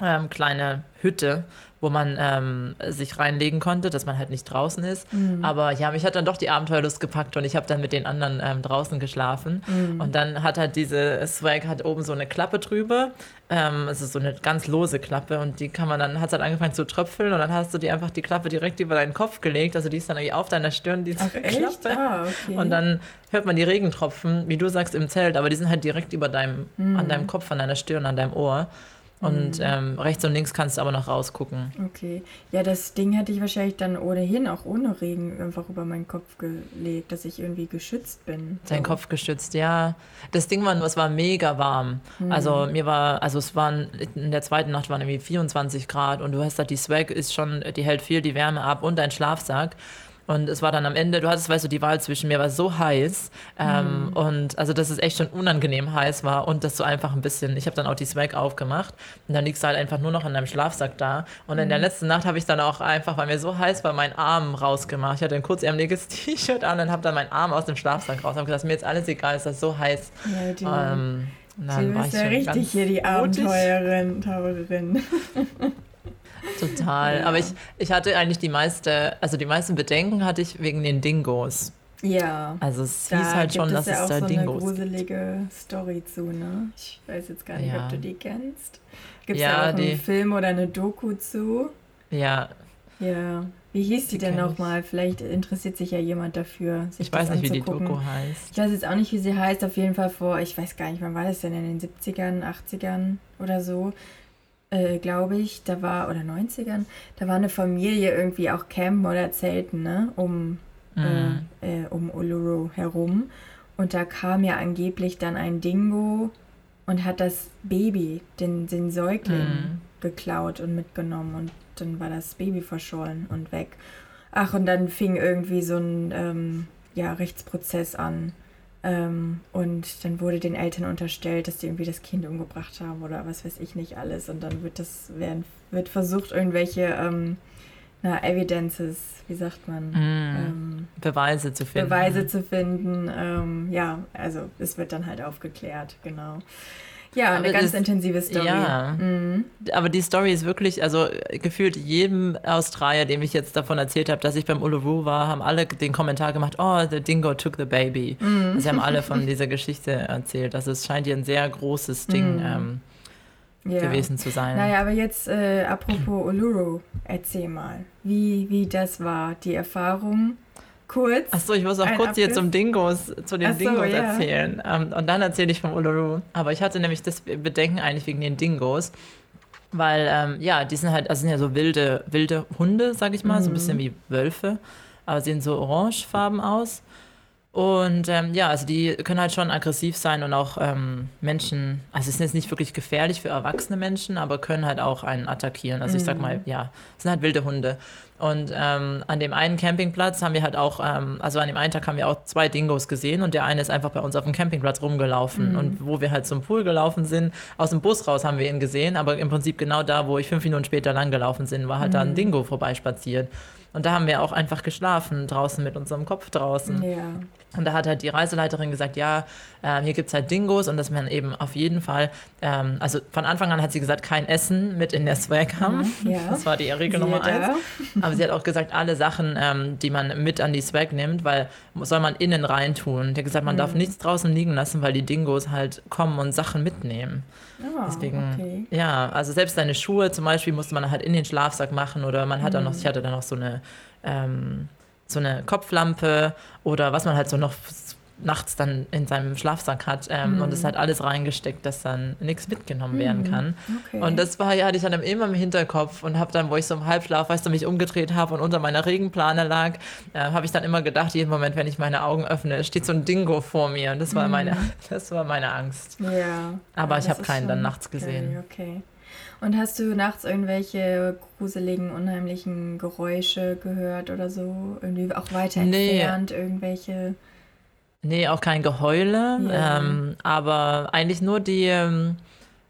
ähm, kleine Hütte, wo man ähm, sich reinlegen konnte, dass man halt nicht draußen ist. Mhm. Aber ja, mich hat dann doch die Abenteuerlust gepackt und ich habe dann mit den anderen ähm, draußen geschlafen. Mhm. Und dann hat halt diese Swag hat oben so eine Klappe drüber. Ähm, es ist so eine ganz lose Klappe und die kann man dann, hat halt angefangen zu tröpfeln und dann hast du die einfach die Klappe direkt über deinen Kopf gelegt. Also die ist dann irgendwie auf deiner Stirn, diese Ach, Klappe. Ah, okay. Und dann hört man die Regentropfen, wie du sagst, im Zelt, aber die sind halt direkt über deinem, mhm. an deinem Kopf, an deiner Stirn, an deinem Ohr. Und mhm. ähm, rechts und links kannst du aber noch rausgucken. Okay. Ja, das Ding hätte ich wahrscheinlich dann ohnehin auch ohne Regen einfach über meinen Kopf gelegt, dass ich irgendwie geschützt bin. Dein so. Kopf geschützt, ja. Das Ding war nur, es war mega warm. Mhm. Also mir war, also es waren, in der zweiten Nacht waren irgendwie 24 Grad und du hast halt die Swag ist schon, die hält viel die Wärme ab und dein Schlafsack. Und es war dann am Ende, du hattest, weißt du, die Wahl zwischen mir war so heiß. Ähm, mhm. Und also, dass es echt schon unangenehm heiß war und dass du einfach ein bisschen, ich habe dann auch die Swag aufgemacht und dann liegst du halt einfach nur noch in deinem Schlafsack da. Und mhm. in der mhm. letzten Nacht habe ich dann auch einfach, weil mir so heiß war, meinen Arm rausgemacht. Ich hatte ein kurzärmeliges T-Shirt an und habe dann meinen Arm aus dem Schlafsack raus. Ich habe gesagt, mir ist alles egal, ist das so heiß. Ja, die, ähm, dann war ich ja richtig hier die Abenteuerin, Taurerin. Total. Ja. Aber ich, ich hatte eigentlich die meiste, also die meisten Bedenken hatte ich wegen den Dingos. Ja. Also es da hieß halt schon, dass es, ja es da so Dingos eine gruselige Story zu, ne? Ich weiß jetzt gar nicht, ja. ob du die kennst. Gibt es ja, da auch einen Film oder eine Doku zu? Ja. Ja. Wie hieß die, die denn nochmal? Vielleicht interessiert sich ja jemand dafür. Sich ich weiß nicht, anzugucken. wie die Doku heißt. Ich weiß jetzt auch nicht, wie sie heißt. Auf jeden Fall vor, ich weiß gar nicht, wann war das denn? In den 70ern, 80ern oder so äh, glaube ich, da war, oder 90ern, da war eine Familie irgendwie auch campen oder zelten, ne, um, mhm. äh, äh, um Uluru herum. Und da kam ja angeblich dann ein Dingo und hat das Baby, den, den Säugling, mhm. geklaut und mitgenommen. Und dann war das Baby verschollen und weg. Ach, und dann fing irgendwie so ein ähm, ja, Rechtsprozess an ähm, und dann wurde den Eltern unterstellt, dass die irgendwie das Kind umgebracht haben oder was weiß ich nicht alles. Und dann wird das werden, wird versucht, irgendwelche ähm, na, Evidences, wie sagt man? Mm, ähm, Beweise zu finden. Beweise zu finden. Ähm, ja, also es wird dann halt aufgeklärt, genau. Ja, eine aber ganz intensive Story. Ja, mhm. aber die Story ist wirklich, also gefühlt jedem Australier, dem ich jetzt davon erzählt habe, dass ich beim Uluru war, haben alle den Kommentar gemacht, oh, the dingo took the baby. Mhm. Sie haben alle von dieser Geschichte erzählt. Also es scheint hier ein sehr großes Ding mhm. ähm, ja. gewesen zu sein. Naja, aber jetzt äh, apropos Uluru, erzähl mal, wie, wie das war, die Erfahrung kurz. Achso, ich muss auch kurz hier zum Dingos, zu den so, Dingos ja. erzählen. Um, ähm, und dann erzähle ich vom Uluru. Aber ich hatte nämlich das Bedenken eigentlich wegen den Dingos. Weil, ähm, ja, die sind halt, also sind ja so wilde, wilde Hunde, sag ich mal, mhm. so ein bisschen mhm. wie Wölfe. Aber sehen so orangefarben aus. Und ähm, ja, also die können halt schon aggressiv sein und auch ähm, Menschen, also es ist jetzt nicht wirklich gefährlich für erwachsene Menschen, aber können halt auch einen attackieren. Also ich sag mal, mhm. ja, es sind halt wilde Hunde. Und ähm, an dem einen Campingplatz haben wir halt auch, ähm, also an dem einen Tag haben wir auch zwei Dingos gesehen und der eine ist einfach bei uns auf dem Campingplatz rumgelaufen. Mhm. Und wo wir halt zum Pool gelaufen sind, aus dem Bus raus haben wir ihn gesehen, aber im Prinzip genau da, wo ich fünf Minuten später lang gelaufen bin, war halt mhm. da ein mhm. Dingo vorbeispaziert. Und da haben wir auch einfach geschlafen, draußen mit unserem Kopf draußen. Ja. Und da hat halt die Reiseleiterin gesagt, ja, äh, hier gibt es halt Dingos und dass man eben auf jeden Fall, ähm, also von Anfang an hat sie gesagt, kein Essen mit in der Swag haben. Mhm, ja. Das war die Regel Nummer eins. Aber sie hat auch gesagt, alle Sachen, ähm, die man mit an die Swag nimmt, weil soll man innen rein tun. Die hat gesagt, man mhm. darf nichts draußen liegen lassen, weil die Dingos halt kommen und Sachen mitnehmen. Oh, Deswegen, okay. ja, also selbst deine Schuhe zum Beispiel musste man halt in den Schlafsack machen oder man hat mhm. auch noch, ich hatte dann noch so eine ähm, so eine Kopflampe oder was man halt so noch nachts dann in seinem Schlafsack hat ähm, mhm. und es hat alles reingesteckt, dass dann nichts mitgenommen werden mhm. kann. Okay. Und das war ja, hatte ich dann immer im Hinterkopf und habe dann, wo ich so im Halbschlaf, weißt du, mich umgedreht habe und unter meiner Regenplane lag, äh, habe ich dann immer gedacht, jeden Moment, wenn ich meine Augen öffne, steht so ein Dingo vor mir und das war mhm. meine, das war meine Angst. Ja. Aber ja, ich habe keinen dann nachts gesehen. Okay, okay. Und hast du nachts irgendwelche gruseligen, unheimlichen Geräusche gehört oder so? Irgendwie auch weiter nee. entfernt, irgendwelche. Nee, auch kein Geheule, yeah. ähm, aber eigentlich nur die ähm,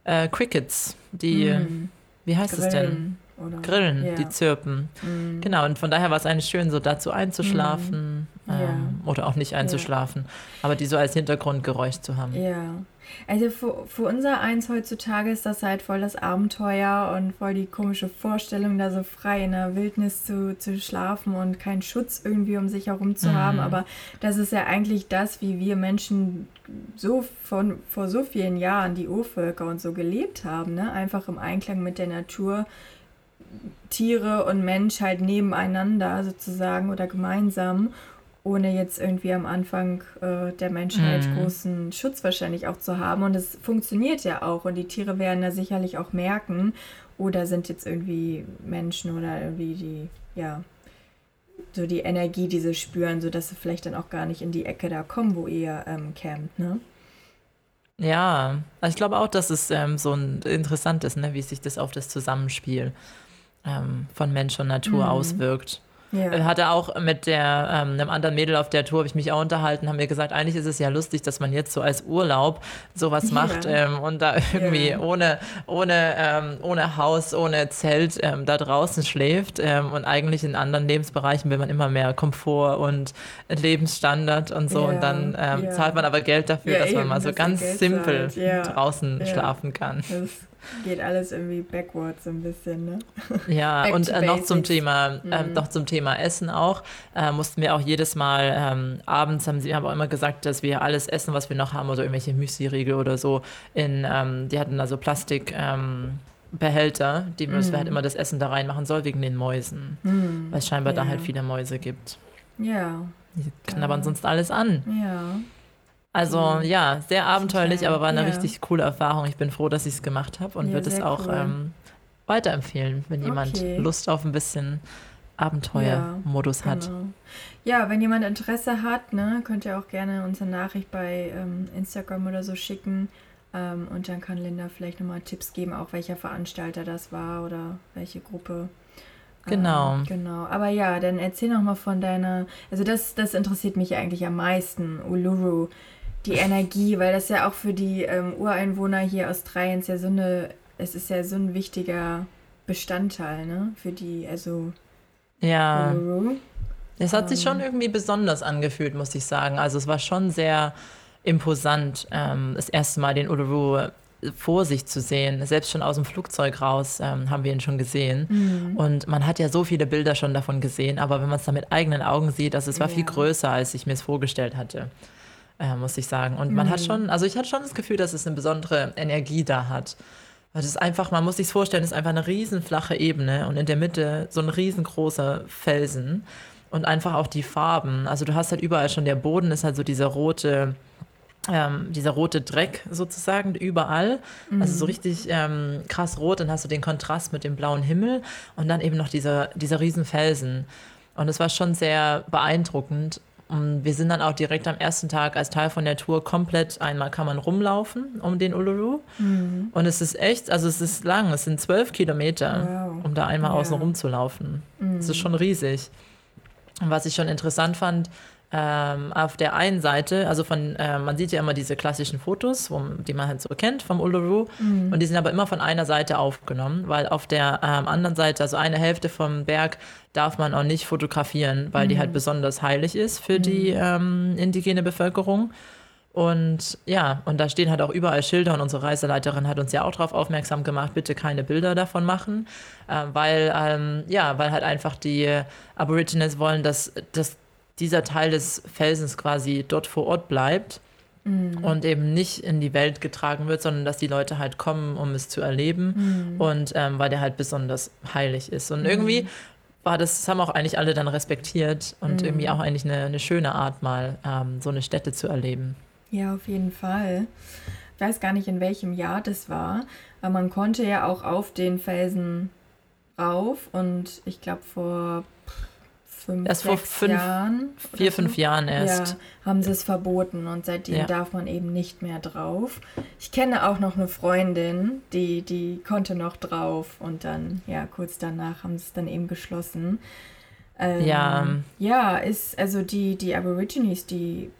äh, Crickets, die, mm. wie heißt Grillen, es denn? Oder? Grillen, yeah. die zirpen. Mm. Genau, und von daher war es eigentlich schön, so dazu einzuschlafen mm. ähm, yeah. oder auch nicht einzuschlafen, aber die so als Hintergrundgeräusch zu haben. Ja. Also für, für unser Eins heutzutage ist das halt voll das Abenteuer und voll die komische Vorstellung, da so frei in der Wildnis zu, zu schlafen und keinen Schutz irgendwie um sich herum zu mhm. haben. Aber das ist ja eigentlich das, wie wir Menschen so von vor so vielen Jahren, die Urvölker und so gelebt haben, ne? Einfach im Einklang mit der Natur. Tiere und Mensch halt nebeneinander sozusagen oder gemeinsam ohne jetzt irgendwie am Anfang äh, der Menschheit mm. großen Schutz wahrscheinlich auch zu haben. Und es funktioniert ja auch. Und die Tiere werden da sicherlich auch merken, oder sind jetzt irgendwie Menschen oder irgendwie die, ja, so die Energie, die sie spüren, sodass sie vielleicht dann auch gar nicht in die Ecke da kommen, wo ihr ähm, campt, ne? Ja, also ich glaube auch, dass es ähm, so ein interessant ist, ne, wie sich das auf das Zusammenspiel ähm, von Mensch und Natur mm. auswirkt. Ja. Äh, hatte auch mit der, ähm, einem anderen Mädel auf der Tour, habe ich mich auch unterhalten, haben wir gesagt, eigentlich ist es ja lustig, dass man jetzt so als Urlaub sowas ja. macht ähm, und da irgendwie ja. ohne, ohne, ähm, ohne Haus, ohne Zelt ähm, da draußen schläft. Ähm, und eigentlich in anderen Lebensbereichen will man immer mehr Komfort und Lebensstandard und so. Und dann ähm, zahlt man aber Geld dafür, dass eben, man mal so ganz simpel draußen schlafen kann. Das geht alles irgendwie backwards ein bisschen, ne? Ja, und äh, noch zum Thema, äh, mhm. noch zum Thema Essen auch, äh, mussten wir auch jedes Mal ähm, abends haben sie haben auch immer gesagt, dass wir alles essen, was wir noch haben, oder irgendwelche Müsli-Riegel oder so, in, ähm, die hatten also Plastik. Ähm, Behälter, die müssen mm. wir halt mhm. immer das Essen da reinmachen soll, wegen den Mäusen. Mm. Weil es scheinbar ja. da halt viele Mäuse gibt. Ja. Die knabbern ja. sonst alles an. Ja. Also mhm. ja, sehr abenteuerlich, aber war eine ja. richtig coole Erfahrung. Ich bin froh, dass ich es gemacht habe und ja, würde es auch cool. ähm, weiterempfehlen, wenn jemand okay. Lust auf ein bisschen Abenteuermodus ja, hat. Genau. Ja, wenn jemand Interesse hat, ne, könnt ihr auch gerne uns eine Nachricht bei ähm, Instagram oder so schicken. Ähm, und dann kann Linda vielleicht nochmal Tipps geben, auch welcher Veranstalter das war oder welche Gruppe. Genau. Ähm, genau. Aber ja, dann erzähl noch mal von deiner. Also das, das interessiert mich eigentlich am meisten, Uluru die Energie, weil das ja auch für die ähm, Ureinwohner hier Australiens ja so eine, es ist ja so ein wichtiger Bestandteil, ne? Für die, also Ja. Uluru. Es hat sich schon Ähm. irgendwie besonders angefühlt, muss ich sagen. Also es war schon sehr imposant, ähm, das erste Mal den Uluru äh, vor sich zu sehen. Selbst schon aus dem Flugzeug raus ähm, haben wir ihn schon gesehen. Mhm. Und man hat ja so viele Bilder schon davon gesehen, aber wenn man es dann mit eigenen Augen sieht, also es war viel Ja. größer, als ich mir es vorgestellt hatte, äh, muss ich sagen. Und man hat Mhm. schon, also ich hatte schon das Gefühl, dass es eine besondere Energie da hat. Weil das ist einfach, man muss sich vorstellen, es ist einfach eine riesen flache Ebene und in der Mitte so ein riesengroßer Felsen und einfach auch die Farben. Also du hast halt überall schon, der Boden ist halt so dieser rote, ähm, dieser rote Dreck sozusagen überall. Also so richtig ähm, krass rot. Dann hast du den Kontrast mit dem blauen Himmel und dann eben noch dieser, dieser riesen Felsen. Und es war schon sehr beeindruckend. Und wir sind dann auch direkt am ersten Tag als Teil von der Tour komplett einmal kann man rumlaufen um den Uluru. Und es ist echt, also es ist lang, es sind zwölf Kilometer, Wow. um da einmal Ja. außen rum zu laufen. Es ist schon riesig. Und was ich schon interessant fand, ähm, auf der einen Seite, also von, äh, man sieht ja immer diese klassischen Fotos, wo, die man halt so kennt vom Uluru, und die sind aber immer von einer Seite aufgenommen, weil auf der ähm, anderen Seite, also eine Hälfte vom Berg, darf man auch nicht fotografieren, weil die halt besonders heilig ist für die ähm, indigene Bevölkerung. Und ja, und da stehen halt auch überall Schilder und unsere Reiseleiterin hat uns ja auch darauf aufmerksam gemacht, bitte keine Bilder davon machen, äh, weil, ähm, ja, weil halt einfach die Aborigines wollen, dass, dass dieser Teil des Felsens quasi dort vor Ort bleibt und eben nicht in die Welt getragen wird, sondern dass die Leute halt kommen, um es zu erleben und ähm, weil der halt besonders heilig ist. Und irgendwie war das, das haben auch eigentlich alle dann respektiert und irgendwie auch eigentlich eine, eine schöne Art, mal ähm, so eine Stätte zu erleben. Ja, auf jeden Fall. Ich weiß gar nicht, in welchem Jahr das war, aber man konnte ja auch auf den Felsen rauf und ich glaube vor fünf, Erst vor fünf- Jahren. Vier, fünf. Jahren erst. Ja, haben sie es verboten und seitdem Ja. darf man eben nicht mehr drauf. Ich kenne auch noch eine Freundin, die, die konnte noch drauf und dann, ja, kurz danach haben sie es dann eben geschlossen. Ähm, Ja. Ja, ist, also die, die Aborigines, die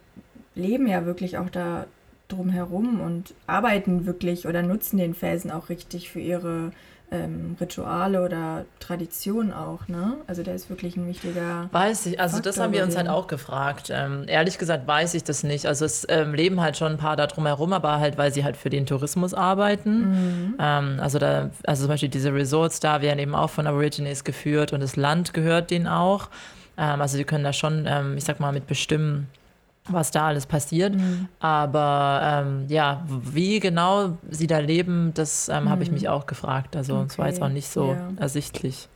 leben ja wirklich auch da drumherum und arbeiten wirklich oder nutzen den Felsen auch richtig für ihre ähm, Rituale oder Traditionen auch, ne? Also der ist wirklich ein wichtiger. Weiß ich, also das Faktor haben wir uns halt auch gefragt. Ähm, ehrlich gesagt weiß ich das nicht. Also es ähm, leben halt schon ein paar da drumherum, aber halt, weil sie halt für den Tourismus arbeiten. Ähm, also da, also zum Beispiel diese Resorts da werden eben auch von Aborigines geführt und das Land gehört denen auch. Ähm, also sie können da schon, ähm, ich sag mal, mit bestimmen, was da alles passiert. Aber ähm, ja, wie genau sie da leben, das ähm, habe ich mich auch gefragt. Also es war jetzt Okay, auch nicht so ja. ersichtlich.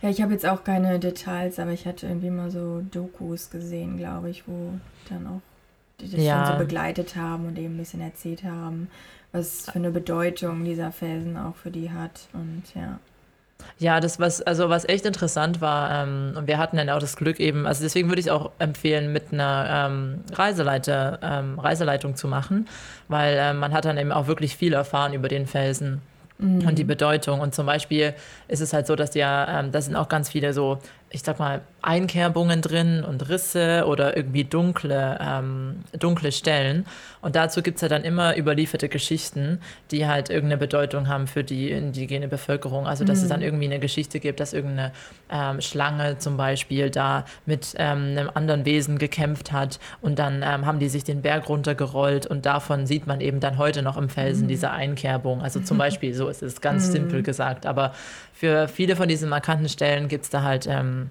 Ja, ich habe jetzt auch keine Details, aber ich hatte irgendwie mal so Dokus gesehen, glaube ich, wo dann auch die das Ja. schon so begleitet haben und eben ein bisschen erzählt haben, was für eine Bedeutung dieser Felsen auch für die hat. Und ja. Ja, das was also was echt interessant war ähm, und wir hatten dann auch das Glück eben, also deswegen würde ich auch empfehlen, mit einer ähm, Reiseleiter ähm, Reiseleitung zu machen, weil ähm, man hat dann eben auch wirklich viel erfahren über den Felsen und die Bedeutung. Und zum Beispiel ist es halt so, dass ja ähm, da sind auch ganz viele so ich sag mal, Einkerbungen drin und Risse oder irgendwie dunkle, ähm, dunkle Stellen. Und dazu gibt es ja dann immer überlieferte Geschichten, die halt irgendeine Bedeutung haben für die indigene Bevölkerung. Also, dass es dann irgendwie eine Geschichte gibt, dass irgendeine ähm, Schlange zum Beispiel da mit ähm, einem anderen Wesen gekämpft hat und dann ähm, haben die sich den Berg runtergerollt und davon sieht man eben dann heute noch im Felsen diese Einkerbung. Also zum Beispiel, so ist es ganz simpel gesagt. Aber für viele von diesen markanten Stellen gibt es da halt ähm,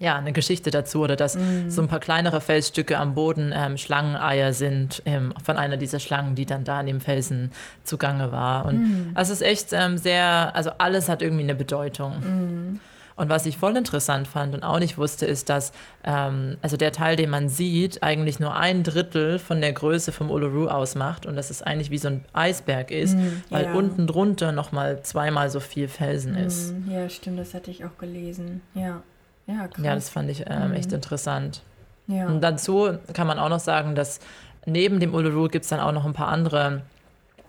ja, eine Geschichte dazu oder dass so ein paar kleinere Felsstücke am Boden ähm, Schlangeneier sind ähm, von einer dieser Schlangen, die dann da an dem Felsen zugange war. Und also es ist echt ähm, sehr, also alles hat irgendwie eine Bedeutung. Und was ich voll interessant fand und auch nicht wusste, ist, dass ähm, also der Teil, den man sieht, eigentlich nur ein Drittel von der Größe vom Uluru ausmacht und dass es eigentlich wie so ein Eisberg ist, weil ja. unten drunter nochmal zweimal so viel Felsen ist. Mm, Ja, stimmt, das hatte ich auch gelesen. Ja. Ja, krass. Ja, das fand ich ähm, echt interessant. ja. Und dazu kann man auch noch sagen, dass neben dem Uluru gibt es dann auch noch ein paar andere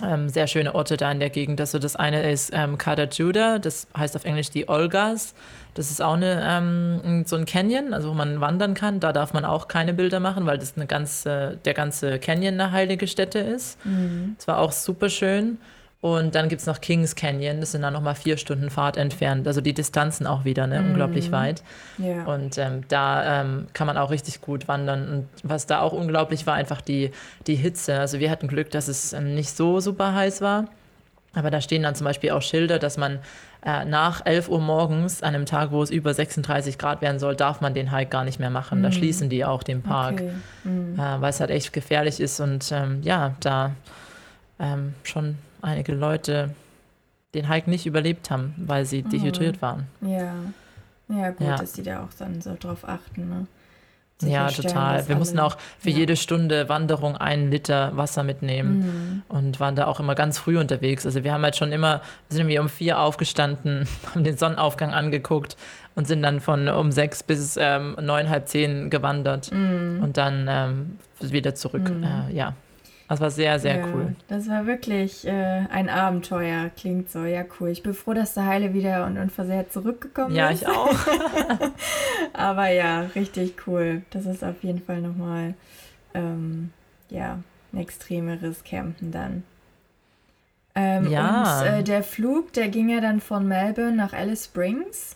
ähm, sehr schöne Orte da in der Gegend. Also das eine ist ähm, Kadajuda, das heißt auf Englisch die Olgas. Das ist auch eine, ähm, so ein Canyon, also wo man wandern kann. Da darf man auch keine Bilder machen, weil das eine ganze, der ganze Canyon eine heilige Stätte ist. Es war auch super schön. Und dann gibt es noch Kings Canyon, das sind dann nochmal vier Stunden Fahrt entfernt. Also die Distanzen auch wieder, ne? unglaublich weit. Ja. Und ähm, da ähm, kann man auch richtig gut wandern. Und was da auch unglaublich war, einfach die, die Hitze. Also wir hatten Glück, dass es ähm, nicht so super heiß war. Aber da stehen dann zum Beispiel auch Schilder, dass man äh, nach 11 Uhr morgens, an einem Tag, wo es über 36 Grad werden soll, darf man den Hike gar nicht mehr machen. Da schließen die auch den Park, Okay. Mhm. äh, weil es halt echt gefährlich ist. Und ähm, ja, da ähm, schon einige Leute den Hike nicht überlebt haben, weil sie dehydriert waren. Ja. Ja, gut, Ja. dass die da auch dann so drauf achten, ne? Ja, Sicherstellen, total. Wir mussten auch für ja. jede Stunde Wanderung einen Liter Wasser mitnehmen Mhm. und waren da auch immer ganz früh unterwegs. Also wir haben halt schon immer, sind irgendwie um vier aufgestanden, haben den Sonnenaufgang angeguckt und sind dann von um sechs bis ähm, neun, halb zehn gewandert Mhm. und dann ähm, wieder zurück. Äh, ja, das war sehr, sehr ja, cool. Das war wirklich äh, ein Abenteuer, klingt so. Ja, cool. Ich bin froh, dass der Heile wieder und unversehrt zurückgekommen Ja, ist. ich auch. Aber ja, richtig cool. Das ist auf jeden Fall nochmal ähm, ja, ein extremeres Campen dann. Ähm, Ja. Und äh, der Flug, der ging ja dann von Melbourne nach Alice Springs.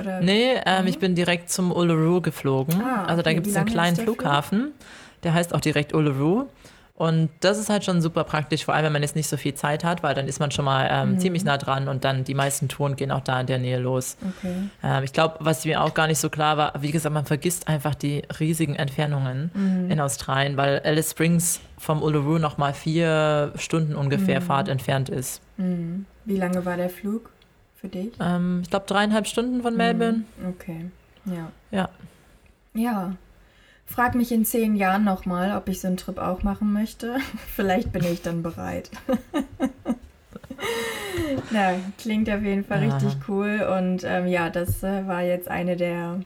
Oder? Nee, ähm, ich bin direkt zum Uluru geflogen. Mhm. Ah, also da okay. gibt es einen kleinen der Flug? Flughafen, der heißt auch direkt Uluru. Und das ist halt schon super praktisch, vor allem wenn man jetzt nicht so viel Zeit hat, weil dann ist man schon mal Mhm. ähm, ziemlich nah dran und dann die meisten Touren gehen auch da in der Nähe los. Okay. Ähm, ich glaube, was mir auch gar nicht so klar war, wie gesagt, man vergisst einfach die riesigen Entfernungen Mhm. in Australien, weil Alice Springs vom Uluru noch mal vier Stunden ungefähr Mhm. Fahrt entfernt ist. Mhm. Wie lange war der Flug für dich? Ähm, ich glaube, dreieinhalb Stunden von Melbourne. Okay. Ja. Ja. Ja. Frag mich in zehn Jahren nochmal, ob ich so einen Trip auch machen möchte. Vielleicht bin ich dann bereit. Na, klingt auf jeden Fall Aha. richtig cool. Und ähm, ja, das äh, war jetzt eine der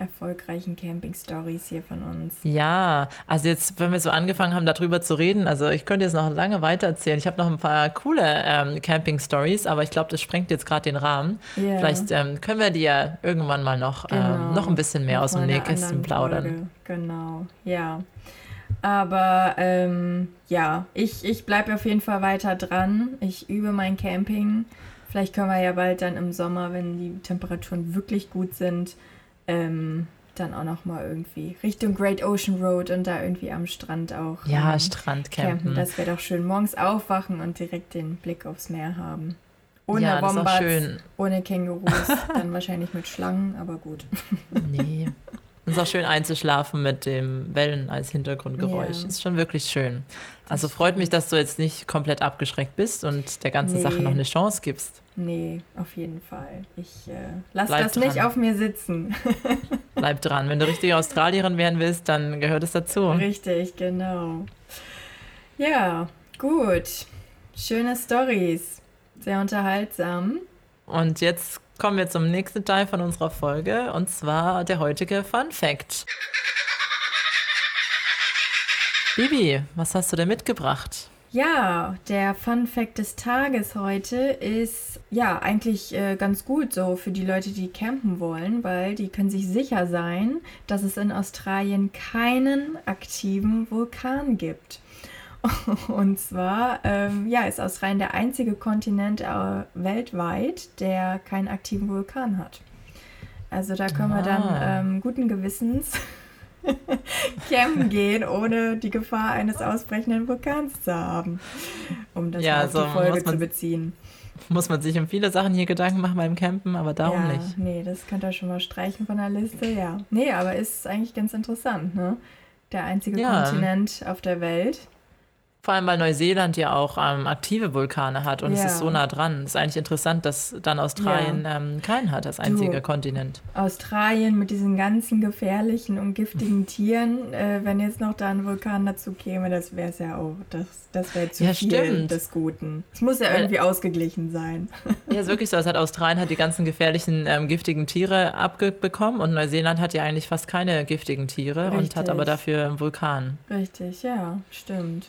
erfolgreichen Camping-Stories hier von uns. Ja, also jetzt, wenn wir so angefangen haben, darüber zu reden, also ich könnte jetzt noch lange weiter erzählen. Ich habe noch ein paar coole ähm, Camping-Stories, aber ich glaube, das sprengt jetzt gerade den Rahmen. Ja. Vielleicht ähm, können wir die ja irgendwann mal noch, Genau. ähm, noch ein bisschen mehr Noch aus dem Nähkästchen plaudern. Folge. Genau, ja. Aber ähm, ja, ich, ich bleibe auf jeden Fall weiter dran. Ich übe mein Camping. Vielleicht können wir ja bald dann im Sommer, wenn die Temperaturen wirklich gut sind, ähm, dann auch noch mal irgendwie Richtung Great Ocean Road und da irgendwie am Strand auch Ja, ähm, Strandcampen. Das wäre doch schön. Morgens aufwachen und direkt den Blick aufs Meer haben. Ohne ja, Wombats, ohne Kängurus, dann wahrscheinlich mit Schlangen, aber gut. Nee. Es ist auch schön einzuschlafen mit dem Wellen als Hintergrundgeräusch. Ja. Ist schon wirklich schön. Also freut mich, dass du jetzt nicht komplett abgeschreckt bist und der ganzen Nee. Sache noch eine Chance gibst. Nee, auf jeden Fall. Ich äh, lass Bleib das nicht dran. auf mir sitzen. Bleib dran. Wenn du richtige Australierin werden willst, dann gehört es dazu. Richtig, genau. Ja, gut. Schöne Stories. Sehr unterhaltsam. Und jetzt kommen wir zum nächsten Teil von unserer Folge und zwar der heutige Fun Fact. Bibi, was hast du denn mitgebracht? Ja, der Fun Fact des Tages heute ist ja eigentlich äh, ganz gut so für die Leute, die campen wollen, weil die können sich sicher sein, dass es in Australien keinen aktiven Vulkan gibt. Und zwar ähm, ja, ist Australien der einzige Kontinent äh, weltweit, der keinen aktiven Vulkan hat. Also da können wir dann Ah. ähm, guten Gewissens campen gehen, ohne die Gefahr eines ausbrechenden Vulkans zu haben. Um das Ja, auf so die Folge muss man- zu beziehen. Muss man sich um viele Sachen hier Gedanken machen beim Campen, aber darum ja, nicht. nee, das könnt ihr schon mal streichen von der Liste, ja. Nee, aber ist eigentlich ganz interessant, ne? Der einzige Ja. Kontinent auf der Welt. Vor allem, weil Neuseeland ja auch ähm, aktive Vulkane hat und es Ja. ist so nah dran. Es ist eigentlich interessant, dass dann Australien ähm, keinen hat, als einziger Kontinent. Australien mit diesen ganzen gefährlichen und giftigen Tieren, äh, wenn jetzt noch da ein Vulkan dazu käme, das wäre es ja auch, das, das wäre zu Ja, viel stimmt. des Guten. Es muss ja Weil- irgendwie ausgeglichen sein. Ja, ist wirklich so. Es hat Australien hat die ganzen gefährlichen, ähm, giftigen Tiere abbekommen und Neuseeland hat ja eigentlich fast keine giftigen Tiere und Richtig. hat aber dafür einen Vulkan. Richtig, ja, stimmt.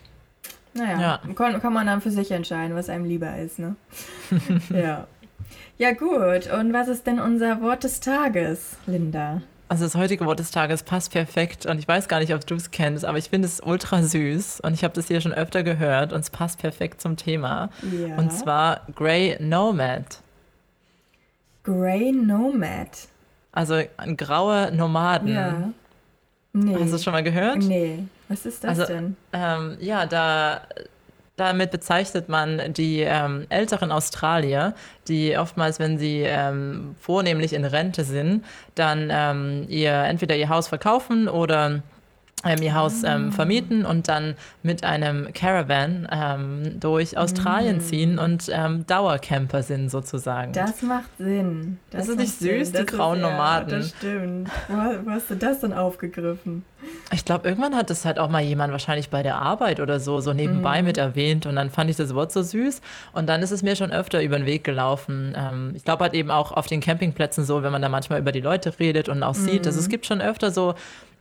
Naja, Ja. Kann, kann man dann für sich entscheiden, was einem lieber ist, ne? ja. Ja, gut. Und was ist denn unser Wort des Tages, Linda? Also das heutige Wort des Tages passt perfekt und ich weiß gar nicht, ob du es kennst, aber ich finde es ultra süß und ich habe das hier schon öfter gehört und es passt perfekt zum Thema. Ja. Und zwar Grey Nomad. Grey Nomad. Also ein grauer Nomaden. Ja. Nee. Hast du das schon mal gehört? Nee. Was ist das Also, denn? Ähm, ja, da, damit bezeichnet man die ähm, älteren Australier, die oftmals, wenn sie ähm, vornehmlich in Rente sind, dann ähm, ihr entweder ihr Haus verkaufen oder ihr Haus Ah. ähm, vermieten und dann mit einem Caravan ähm, durch Australien Mm. ziehen und ähm, Dauercamper sind sozusagen. Das macht Sinn. Das ist macht nicht süß, Sinn. die Das grauen ist, Nomaden. Ja, das stimmt. Wo, wo hast du das denn aufgegriffen? Ich glaube, irgendwann hat das halt auch mal jemand wahrscheinlich bei der Arbeit oder so, so nebenbei Mhm. mit erwähnt und dann fand ich das Wort so süß und dann ist es mir schon öfter über den Weg gelaufen. Ähm, ich glaube halt eben auch auf den Campingplätzen so, wenn man da manchmal über die Leute redet und auch sieht, dass es gibt schon öfter so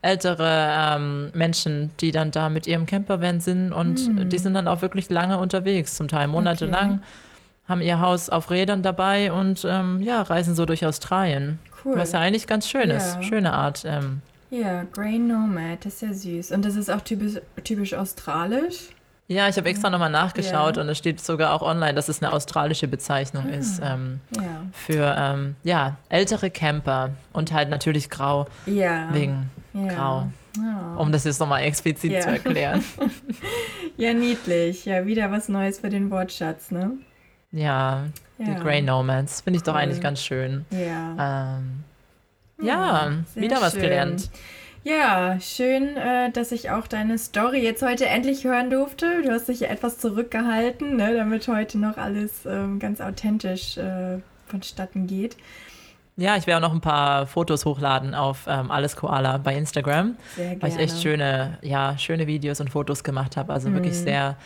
ältere ähm, Menschen, die dann da mit ihrem Campervan sind und die sind dann auch wirklich lange unterwegs, zum Teil monatelang, haben ihr Haus auf Rädern dabei und ähm, ja, reisen so durch Australien. Cool. Was ja eigentlich ganz schön ist. Ja. Schöne Art. Ähm, Ja, Grey Nomad, das ist ja süß. Und das ist auch typisch, typisch australisch. Ja, ich habe extra nochmal nachgeschaut Ja. und es steht sogar auch online, dass es eine australische Bezeichnung ist ähm, Ja. für ähm, ja, ältere Camper und halt natürlich grau Ja. wegen ja. grau. Ja. Um das jetzt nochmal explizit Ja. zu erklären. ja, niedlich. Ja, wieder was Neues für den Wortschatz, ne? ja, die. Grey Nomads finde ich doch Cool. eigentlich ganz schön. Ja. Ähm, ja, wieder was schön. gelernt. Ja, schön, äh, dass ich auch deine Story jetzt heute endlich hören durfte. Du hast dich ja etwas zurückgehalten, ne, damit heute noch alles ähm, ganz authentisch äh, vonstatten geht. Ja, ich werde auch noch ein paar Fotos hochladen auf ähm, Alles Koala bei Instagram, Sehr gerne. weil ich echt schöne, ja, schöne Videos und Fotos gemacht habe. Also wirklich sehr,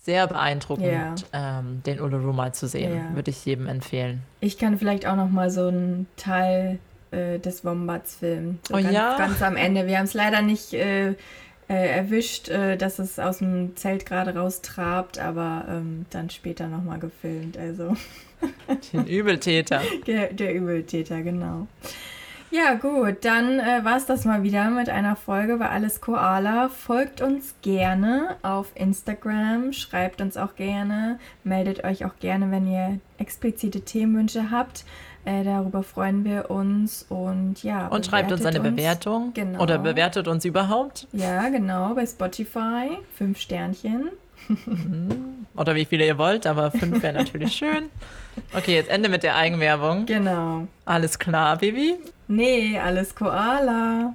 sehr beeindruckend, ähm, den Uluru mal zu sehen. Ja. Würde ich jedem empfehlen. Ich kann vielleicht auch noch mal so einen Teil äh, des Wombats filmen. So Oh ganz, ja? ganz am Ende. Wir haben es leider nicht äh, äh, erwischt, äh, dass es aus dem Zelt gerade raustrabt, aber ähm, dann später noch mal gefilmt. Also Den Übeltäter. der, der Übeltäter, genau. Ja, gut, dann äh, war es das mal wieder mit einer Folge bei Alles Koala. Folgt uns gerne auf Instagram, schreibt uns auch gerne, meldet euch auch gerne, wenn ihr explizite Themenwünsche habt. Äh, darüber freuen wir uns und ja. Und schreibt uns eine bewertet Bewertung. Genau. Oder bewertet uns überhaupt. Ja, genau, bei Spotify. Fünf Sternchen. Oder wie viele ihr wollt, aber fünf wäre natürlich schön. Okay, jetzt Ende mit der Eigenwerbung. Genau. Alles klar, Baby. Nee, alles Koala.